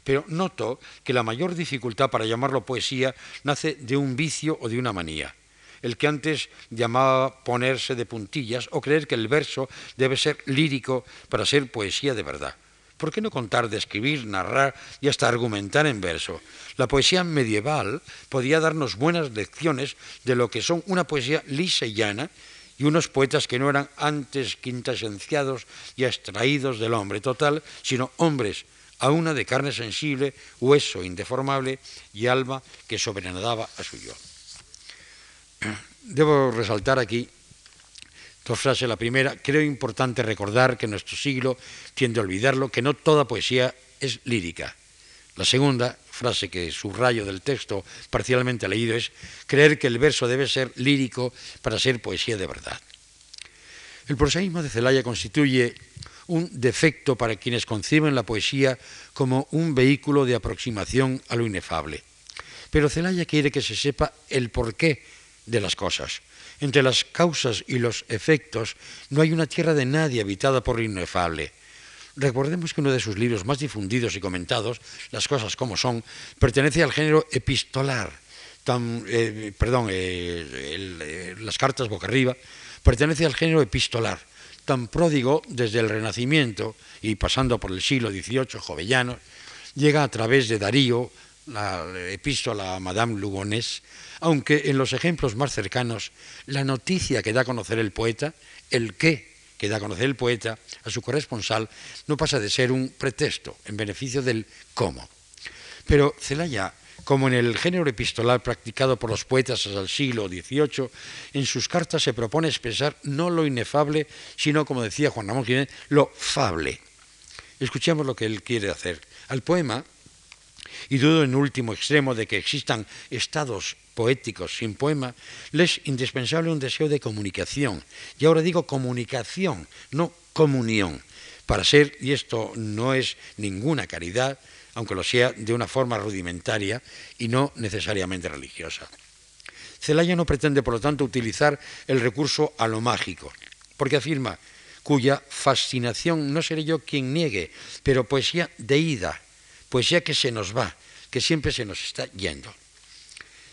pero noto que la mayor dificultad para llamarlo poesía nace de un vicio o de una manía. El que antes llamaba ponerse de puntillas o creer que el verso debe ser lírico para ser poesía de verdad. ¿Por qué no contar, describir, narrar y hasta argumentar en verso? La poesía medieval podía darnos buenas lecciones de lo que son una poesía lisa y llana y unos poetas que no eran antes quintasenciados y extraídos del hombre total, sino hombres a una de carne sensible, hueso indeformable y alma que sobrenadaba a su yo. Debo resaltar aquí dos frases. La primera, creo importante recordar que nuestro siglo tiende a olvidarlo, que no toda poesía es lírica. La segunda frase que subrayo del texto parcialmente leído es creer que el verso debe ser lírico para ser poesía de verdad. El prosaísmo de Celaya constituye un defecto para quienes conciben la poesía como un vehículo de aproximación a lo inefable. Pero Celaya quiere que se sepa el porqué de las cosas. Entre las causas y los efectos no hay una tierra de nadie habitada por lo inefable. Recordemos que uno de sus libros más difundidos y comentados, Las cosas como son, pertenece al género epistolar, eh, perdón, eh, eh, las cartas boca arriba, pertenece al género epistolar, tan pródigo desde el Renacimiento y pasando por el siglo XVIII jovellano, llega a través de Darío, la epístola a Madame Lugones, aunque en los ejemplos más cercanos la noticia que da a conocer el poeta, el qué que da a conocer el poeta a su corresponsal, no pasa de ser un pretexto en beneficio del cómo. Pero Celaya como en el género epistolar practicado por los poetas hasta el siglo XVIII, en sus cartas se propone expresar no lo inefable, sino, como decía Juan Ramón Jiménez, lo fable. Escuchemos lo que él quiere hacer. Al poema, y dudo en último extremo de que existan estados poéticos sin poema, le es indispensable un deseo de comunicación. Y ahora digo comunicación, no comunión, para ser, y esto no es ninguna caridad, aunque lo sea de una forma rudimentaria y no necesariamente religiosa. Celaya no pretende, por lo tanto, utilizar el recurso a lo mágico, porque afirma cuya fascinación no seré yo quien niegue, pero poesía de ida, poesía que se nos va, que siempre se nos está yendo.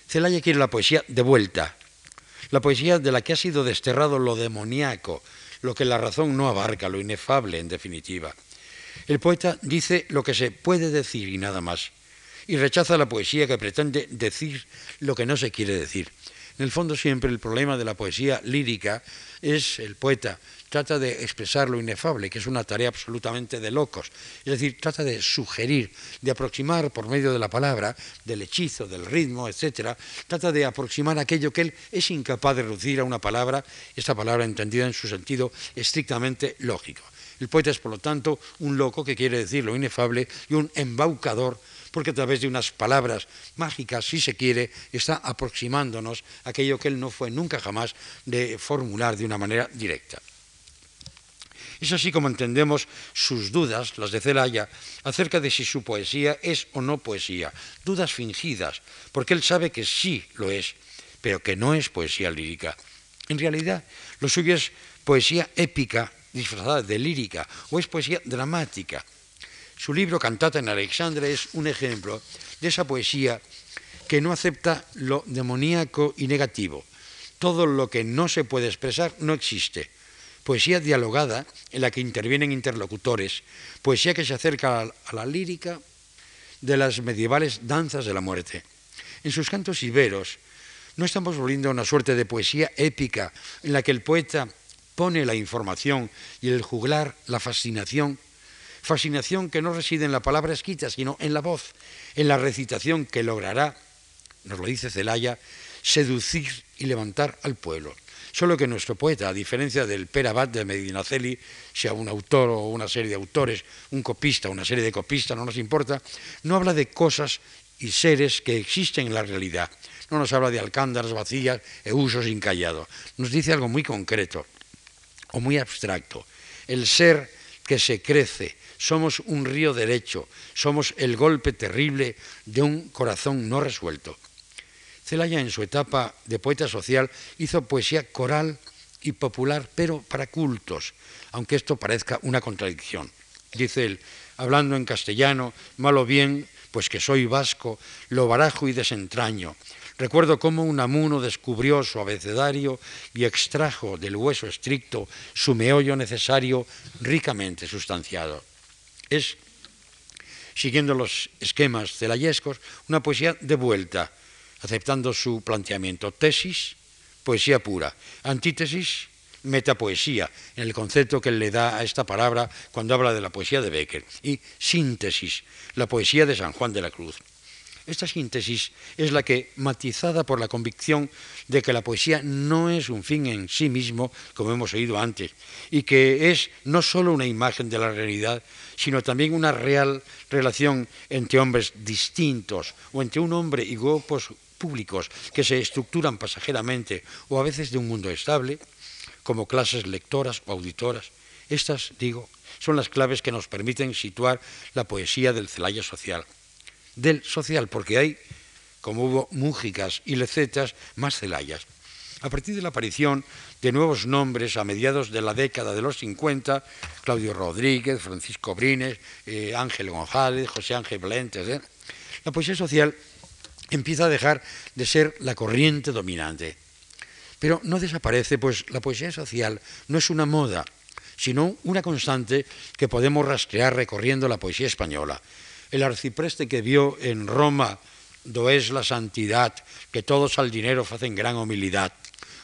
Celaya quiere la poesía de vuelta, la poesía de la que ha sido desterrado lo demoníaco, lo que la razón no abarca, lo inefable en definitiva. El poeta dice lo que se puede decir y nada más, y rechaza la poesía que pretende decir lo que no se quiere decir. En el fondo siempre el problema de la poesía lírica es el poeta trata de expresar lo inefable, que es una tarea absolutamente de locos. Es decir, trata de sugerir, de aproximar por medio de la palabra, del hechizo, del ritmo, etc. Trata de aproximar aquello que él es incapaz de reducir a una palabra, esta palabra entendida en su sentido estrictamente lógico. El poeta es, por lo tanto, un loco que quiere decir lo inefable y un embaucador, porque a través de unas palabras mágicas, si se quiere, está aproximándonos a aquello que él no fue nunca jamás de formular de una manera directa. Es así como entendemos sus dudas, las de Celaya, acerca de si su poesía es o no poesía, dudas fingidas, porque él sabe que sí lo es, pero que no es poesía lírica. En realidad, lo suyo es poesía épica disfrazada de lírica o es poesía dramática. Su libro Cantata en Alexandra es un ejemplo de esa poesía que no acepta lo demoníaco y negativo. Todo lo que no se puede expresar no existe. Poesía dialogada en la que intervienen interlocutores, poesía que se acerca a la lírica de las medievales danzas de la muerte. En sus cantos iberos no estamos volviendo a una suerte de poesía épica en la que el poeta pone la información y el juglar la fascinación, fascinación que no reside en la palabra escrita, sino en la voz, en la recitación que logrará, nos lo dice Celaya, seducir y levantar al pueblo. Solo que nuestro poeta, a diferencia del Perabat de Medinaceli, sea un autor o una serie de autores, un copista, una serie de copistas, no nos importa, no habla de cosas y seres que existen en la realidad. No nos habla de alcándaras vacías e usos incallados. Nos dice algo muy concreto o muy abstracto. El ser que se crece, somos un río derecho, somos el golpe terrible de un corazón no resuelto. Celaya en su etapa de poeta social hizo poesía coral y popular, pero para cultos, aunque esto parezca una contradicción. Dice él, hablando en castellano, malo bien, pues que soy vasco, lo barajo y desentraño, Recuerdo cómo un amuno descubrió su abecedario y extrajo del hueso estricto su meollo necesario ricamente sustanciado. Es, siguiendo los esquemas celayescos, una poesía de vuelta, aceptando su planteamiento. Tesis, poesía pura. Antítesis, metapoesía, en el concepto que le da a esta palabra cuando habla de la poesía de Becker. Y síntesis, la poesía de San Juan de la Cruz. Esta síntesis es la que, matizada por la convicción de que la poesía no es un fin en sí mismo, como hemos oído antes, y que es no solo una imagen de la realidad, sino también una real relación entre hombres distintos o entre un hombre y grupos públicos que se estructuran pasajeramente o a veces de un mundo estable, como clases lectoras o auditoras. Estas, digo, son las claves que nos permiten situar la poesía del Celaya social. Del social, porque hay, como hubo mújicas y lecetas, más Celayas. A partir de la aparición de nuevos nombres a mediados de la década de los 50, Claudio Rodríguez, Francisco Brines, eh, Ángel González, José Ángel Valentes, ¿eh? la poesía social empieza a dejar de ser la corriente dominante. Pero no desaparece, pues la poesía social no es una moda, sino una constante que podemos rastrear recorriendo la poesía española. El arcipreste que vio en Roma, do es la santidad, que todos al dinero hacen gran humildad,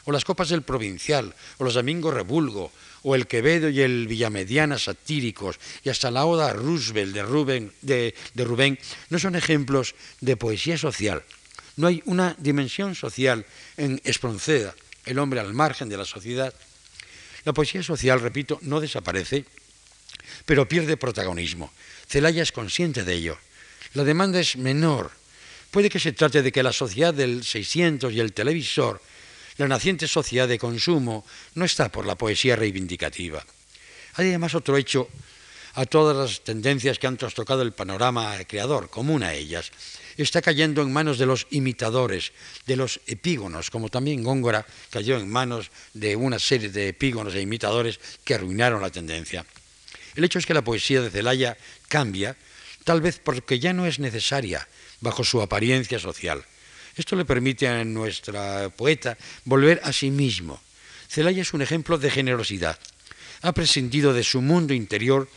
o las copas del provincial, o los domingos revulgo, o el Quevedo y el Villamediana satíricos, y hasta la Oda Roosevelt de Rubén, de, de Rubén, no son ejemplos de poesía social. No hay una dimensión social en Espronceda, el hombre al margen de la sociedad. La poesía social, repito, no desaparece, pero pierde protagonismo. Celaya es consciente de ello. La demanda es menor. Puede que se trate de que la sociedad del 600 y el televisor la naciente sociedad de consumo no está por la poesía reivindicativa. Hay además otro hecho a todas las tendencias que han trastocado el panorama creador, común a ellas. Está cayendo en manos de los imitadores, de los epígonos, como también Góngora cayó en manos de una serie de epígonos e imitadores que arruinaron la tendencia. El hecho es que la poesía de Celaya cambia, tal vez porque ya no es necesaria bajo su apariencia social. Esto le permite a nuestra poeta volver a sí mismo. Celaya es un ejemplo de generosidad. Ha prescindido de su mundo interior,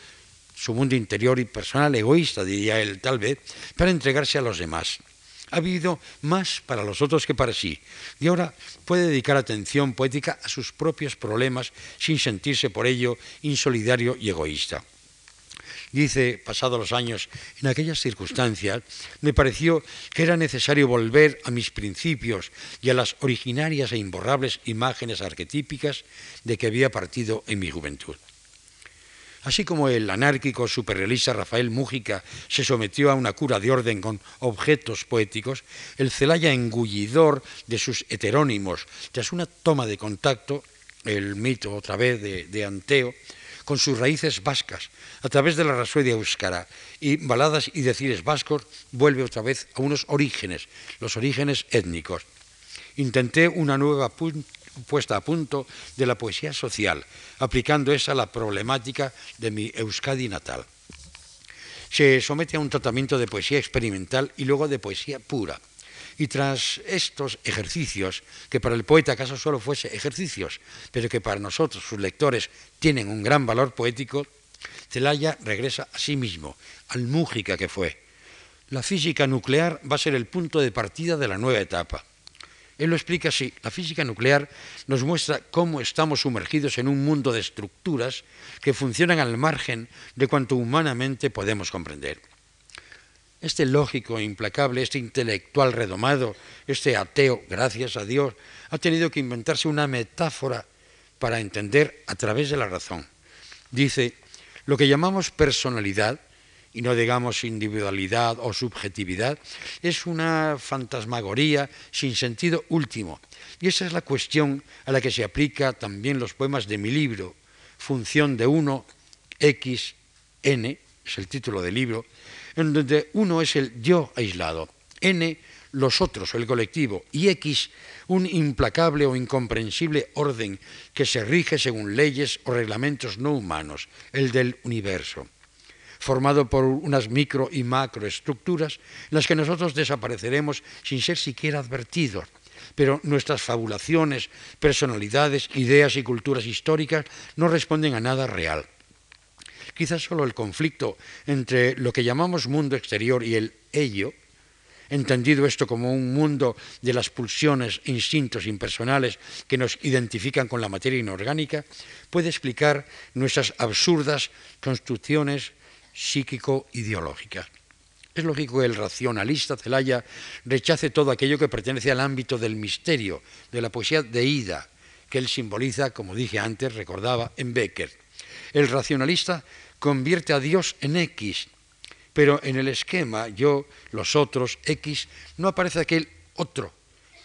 su mundo interior y personal egoísta, diría él tal vez, para entregarse a los demás. Ha vivido más para los otros que para sí y ahora puede dedicar atención poética a sus propios problemas sin sentirse por ello insolidario y egoísta. Dice, pasados los años, en aquellas circunstancias, me pareció que era necesario volver a mis principios y a las originarias e imborrables imágenes arquetípicas de que había partido en mi juventud. Así como el anárquico superrealista Rafael Mújica se sometió a una cura de orden con objetos poéticos, el Celaya engullidor de sus heterónimos, tras una toma de contacto, el mito otra vez de, de Anteo, con sus raíces vascas, a través de la rasuedia euskara y baladas y decires vascos, vuelve otra vez a unos orígenes, los orígenes étnicos. Intenté una nueva puesta a punto de la poesía social, aplicando esa a la problemática de mi Euskadi natal. Se somete a un tratamiento de poesía experimental y luego de poesía pura. Y tras estos ejercicios, que para el poeta acaso solo fuese ejercicios, pero que para nosotros, sus lectores, tienen un gran valor poético, Celaya regresa a sí mismo, al Mújica que fue. La física nuclear va a ser el punto de partida de la nueva etapa. Él lo explica así. La física nuclear nos muestra cómo estamos sumergidos en un mundo de estructuras que funcionan al margen de cuanto humanamente podemos comprender. Este lógico e implacable, este intelectual redomado, este ateo, gracias a Dios, ha tenido que inventarse una metáfora para entender a través de la razón. Dice, lo que llamamos personalidad, y no digamos individualidad o subjetividad, es una fantasmagoría sin sentido último. Y esa es la cuestión a la que se aplica también los poemas de mi libro, Función de uno, X, N, es el título del libro, en donde uno es el yo aislado, N los otros, el colectivo, y X un implacable o incomprensible orden que se rige según leyes o reglamentos no humanos, el del universo, formado por unas micro y macroestructuras las que nosotros desapareceremos sin ser siquiera advertidos. Pero nuestras fabulaciones, personalidades, ideas y culturas históricas no responden a nada real. Quizás solo el conflicto entre lo que llamamos mundo exterior y el ello, entendido esto como un mundo de las pulsiones instintos impersonales que nos identifican con la materia inorgánica, puede explicar nuestras absurdas construcciones psíquico-ideológicas. Es lógico que el racionalista Celaya rechace todo aquello que pertenece al ámbito del misterio, de la poesía de Ida, que él simboliza, como dije antes, recordaba, en Becker. El racionalista convierte a Dios en X, pero en el esquema yo, los otros, X, no aparece aquel otro,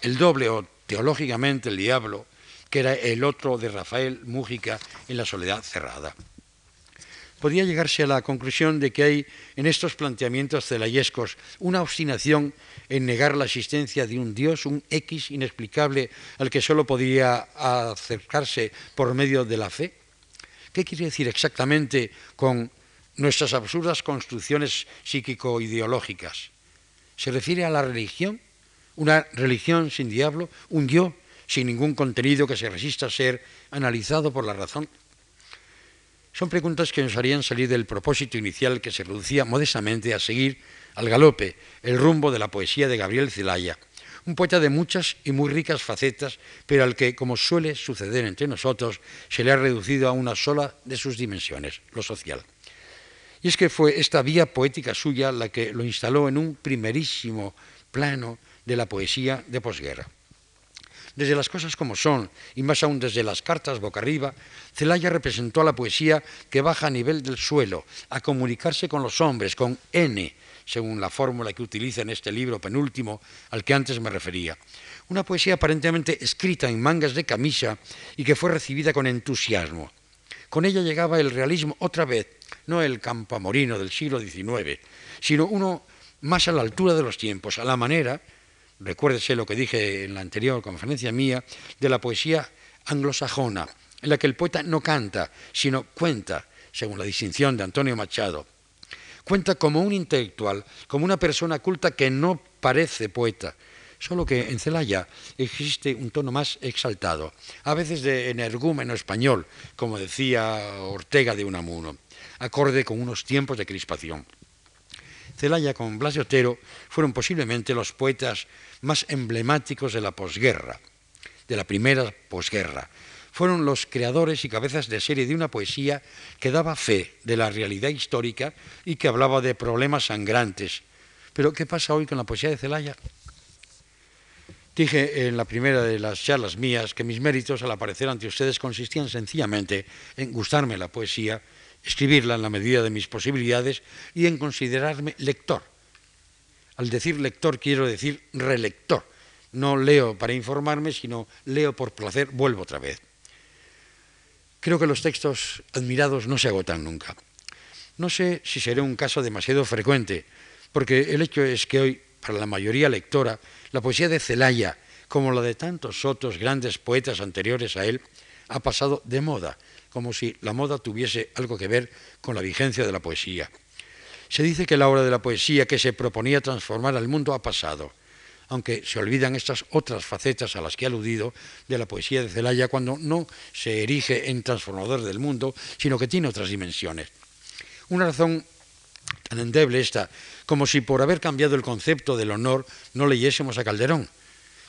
el doble o teológicamente el diablo, que era el otro de Rafael Mújica en la soledad cerrada. podría llegarse a la conclusión de que hay en estos planteamientos celayescos una obstinación en negar la existencia de un Dios, un X inexplicable al que solo podía acercarse por medio de la fe. ¿Qué quiere decir exactamente con nuestras absurdas construcciones psíquico-ideológicas? ¿Se refiere a la religión? ¿Una religión sin diablo? ¿Un yo sin ningún contenido que se resista a ser analizado por la razón? Son preguntas que nos harían salir del propósito inicial que se reducía modestamente a seguir al galope el rumbo de la poesía de Gabriel Zelaya, un poeta de muchas y muy ricas facetas, pero al que, como suele suceder entre nosotros, se le ha reducido a una sola de sus dimensiones, lo social. Y es que fue esta vía poética suya la que lo instaló en un primerísimo plano de la poesía de posguerra. Desde las cosas como son, y más aún desde las cartas boca arriba, Celaya representó a la poesía que baja a nivel del suelo, a comunicarse con los hombres, con N, según la fórmula que utiliza en este libro penúltimo al que antes me refería. Una poesía aparentemente escrita en mangas de camisa y que fue recibida con entusiasmo. Con ella llegaba el realismo otra vez, no el campamorino del siglo XIX, sino uno más a la altura de los tiempos, a la manera, recuérdese lo que dije en la anterior conferencia mía, de la poesía anglosajona, en la que el poeta no canta, sino cuenta, según la distinción de Antonio Machado. Cuenta como un intelectual, como una persona culta que no parece poeta, solo que en Celaya existe un tono más exaltado, a veces de energúmeno español, como decía Ortega de Unamuno, acorde con unos tiempos de crispación. Celaya con Blas Otero fueron posiblemente los poetas más emblemáticos de la posguerra, de la primera posguerra. Fueron los creadores y cabezas de serie de una poesía que daba fe de la realidad histórica y que hablaba de problemas sangrantes. Pero ¿qué pasa hoy con la poesía de Celaya? Dije en la primera de las charlas mías que mis méritos al aparecer ante ustedes consistían sencillamente en gustarme la poesía, escribirla en la medida de mis posibilidades y en considerarme lector al decir lector quiero decir relector. No leo para informarme, sino leo por placer, vuelvo otra vez. Creo que los textos admirados no se agotan nunca. No sé si será un caso demasiado frecuente, porque el hecho es que hoy, para la mayoría lectora, la poesía de Celaya, como la de tantos otros grandes poetas anteriores a él, ha pasado de moda, como si la moda tuviese algo que ver con la vigencia de la poesía. Se dice que la obra de la poesía que se proponía transformar al mundo ha pasado, aunque se olvidan estas otras facetas a las que he aludido de la poesía de Celaya cuando no se erige en transformador del mundo, sino que tiene otras dimensiones. Una razón tan endeble esta, como si por haber cambiado el concepto del honor no leyésemos a Calderón,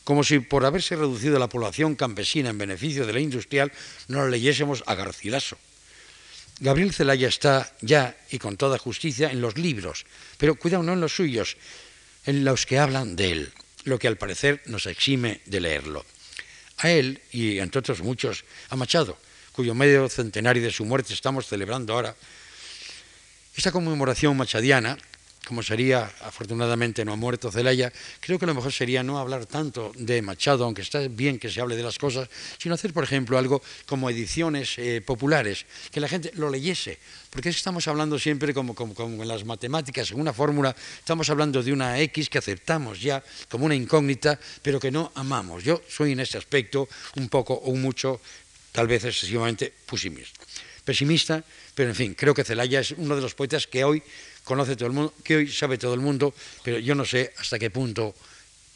como si por haberse reducido la población campesina en beneficio de la industrial no leyésemos a Garcilaso Gabriel Zelaya está ya, y con toda justicia, en los libros, pero cuidado, no en los suyos, en los que hablan de él, lo que al parecer nos exime de leerlo. A él, y entre otros muchos, a Machado, cuyo medio centenario de su muerte estamos celebrando ahora, esta conmemoración machadiana como sería, afortunadamente no ha muerto Celaya, creo que lo mejor sería no hablar tanto de Machado, aunque está bien que se hable de las cosas, sino hacer, por ejemplo, algo como ediciones eh, populares, que la gente lo leyese, porque estamos hablando siempre como, como, como en las matemáticas, en una fórmula, estamos hablando de una X que aceptamos ya como una incógnita, pero que no amamos. Yo soy en este aspecto un poco o mucho, tal vez excesivamente pesimista. Pesimista, pero en fin, creo que Celaya es uno de los poetas que hoy conoce todo el mundo, que hoy sabe todo el mundo, pero yo no sé hasta qué punto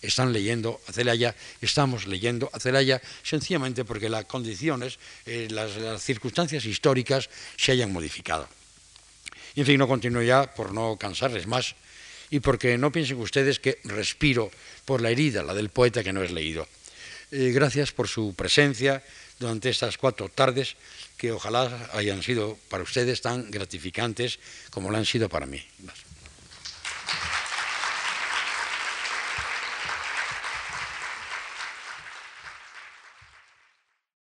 están leyendo a Celaya, estamos leyendo a Celaya, sencillamente porque las condiciones, eh, las, circunstancias históricas se hayan modificado. Y en fin, no continúo ya por no cansarles más y porque no piensen ustedes que respiro por la herida, la del poeta que no es leído. Eh, gracias por su presencia durante estas cuatro tardes que ojalá hayan sido para ustedes tan gratificantes como lo han sido para mí.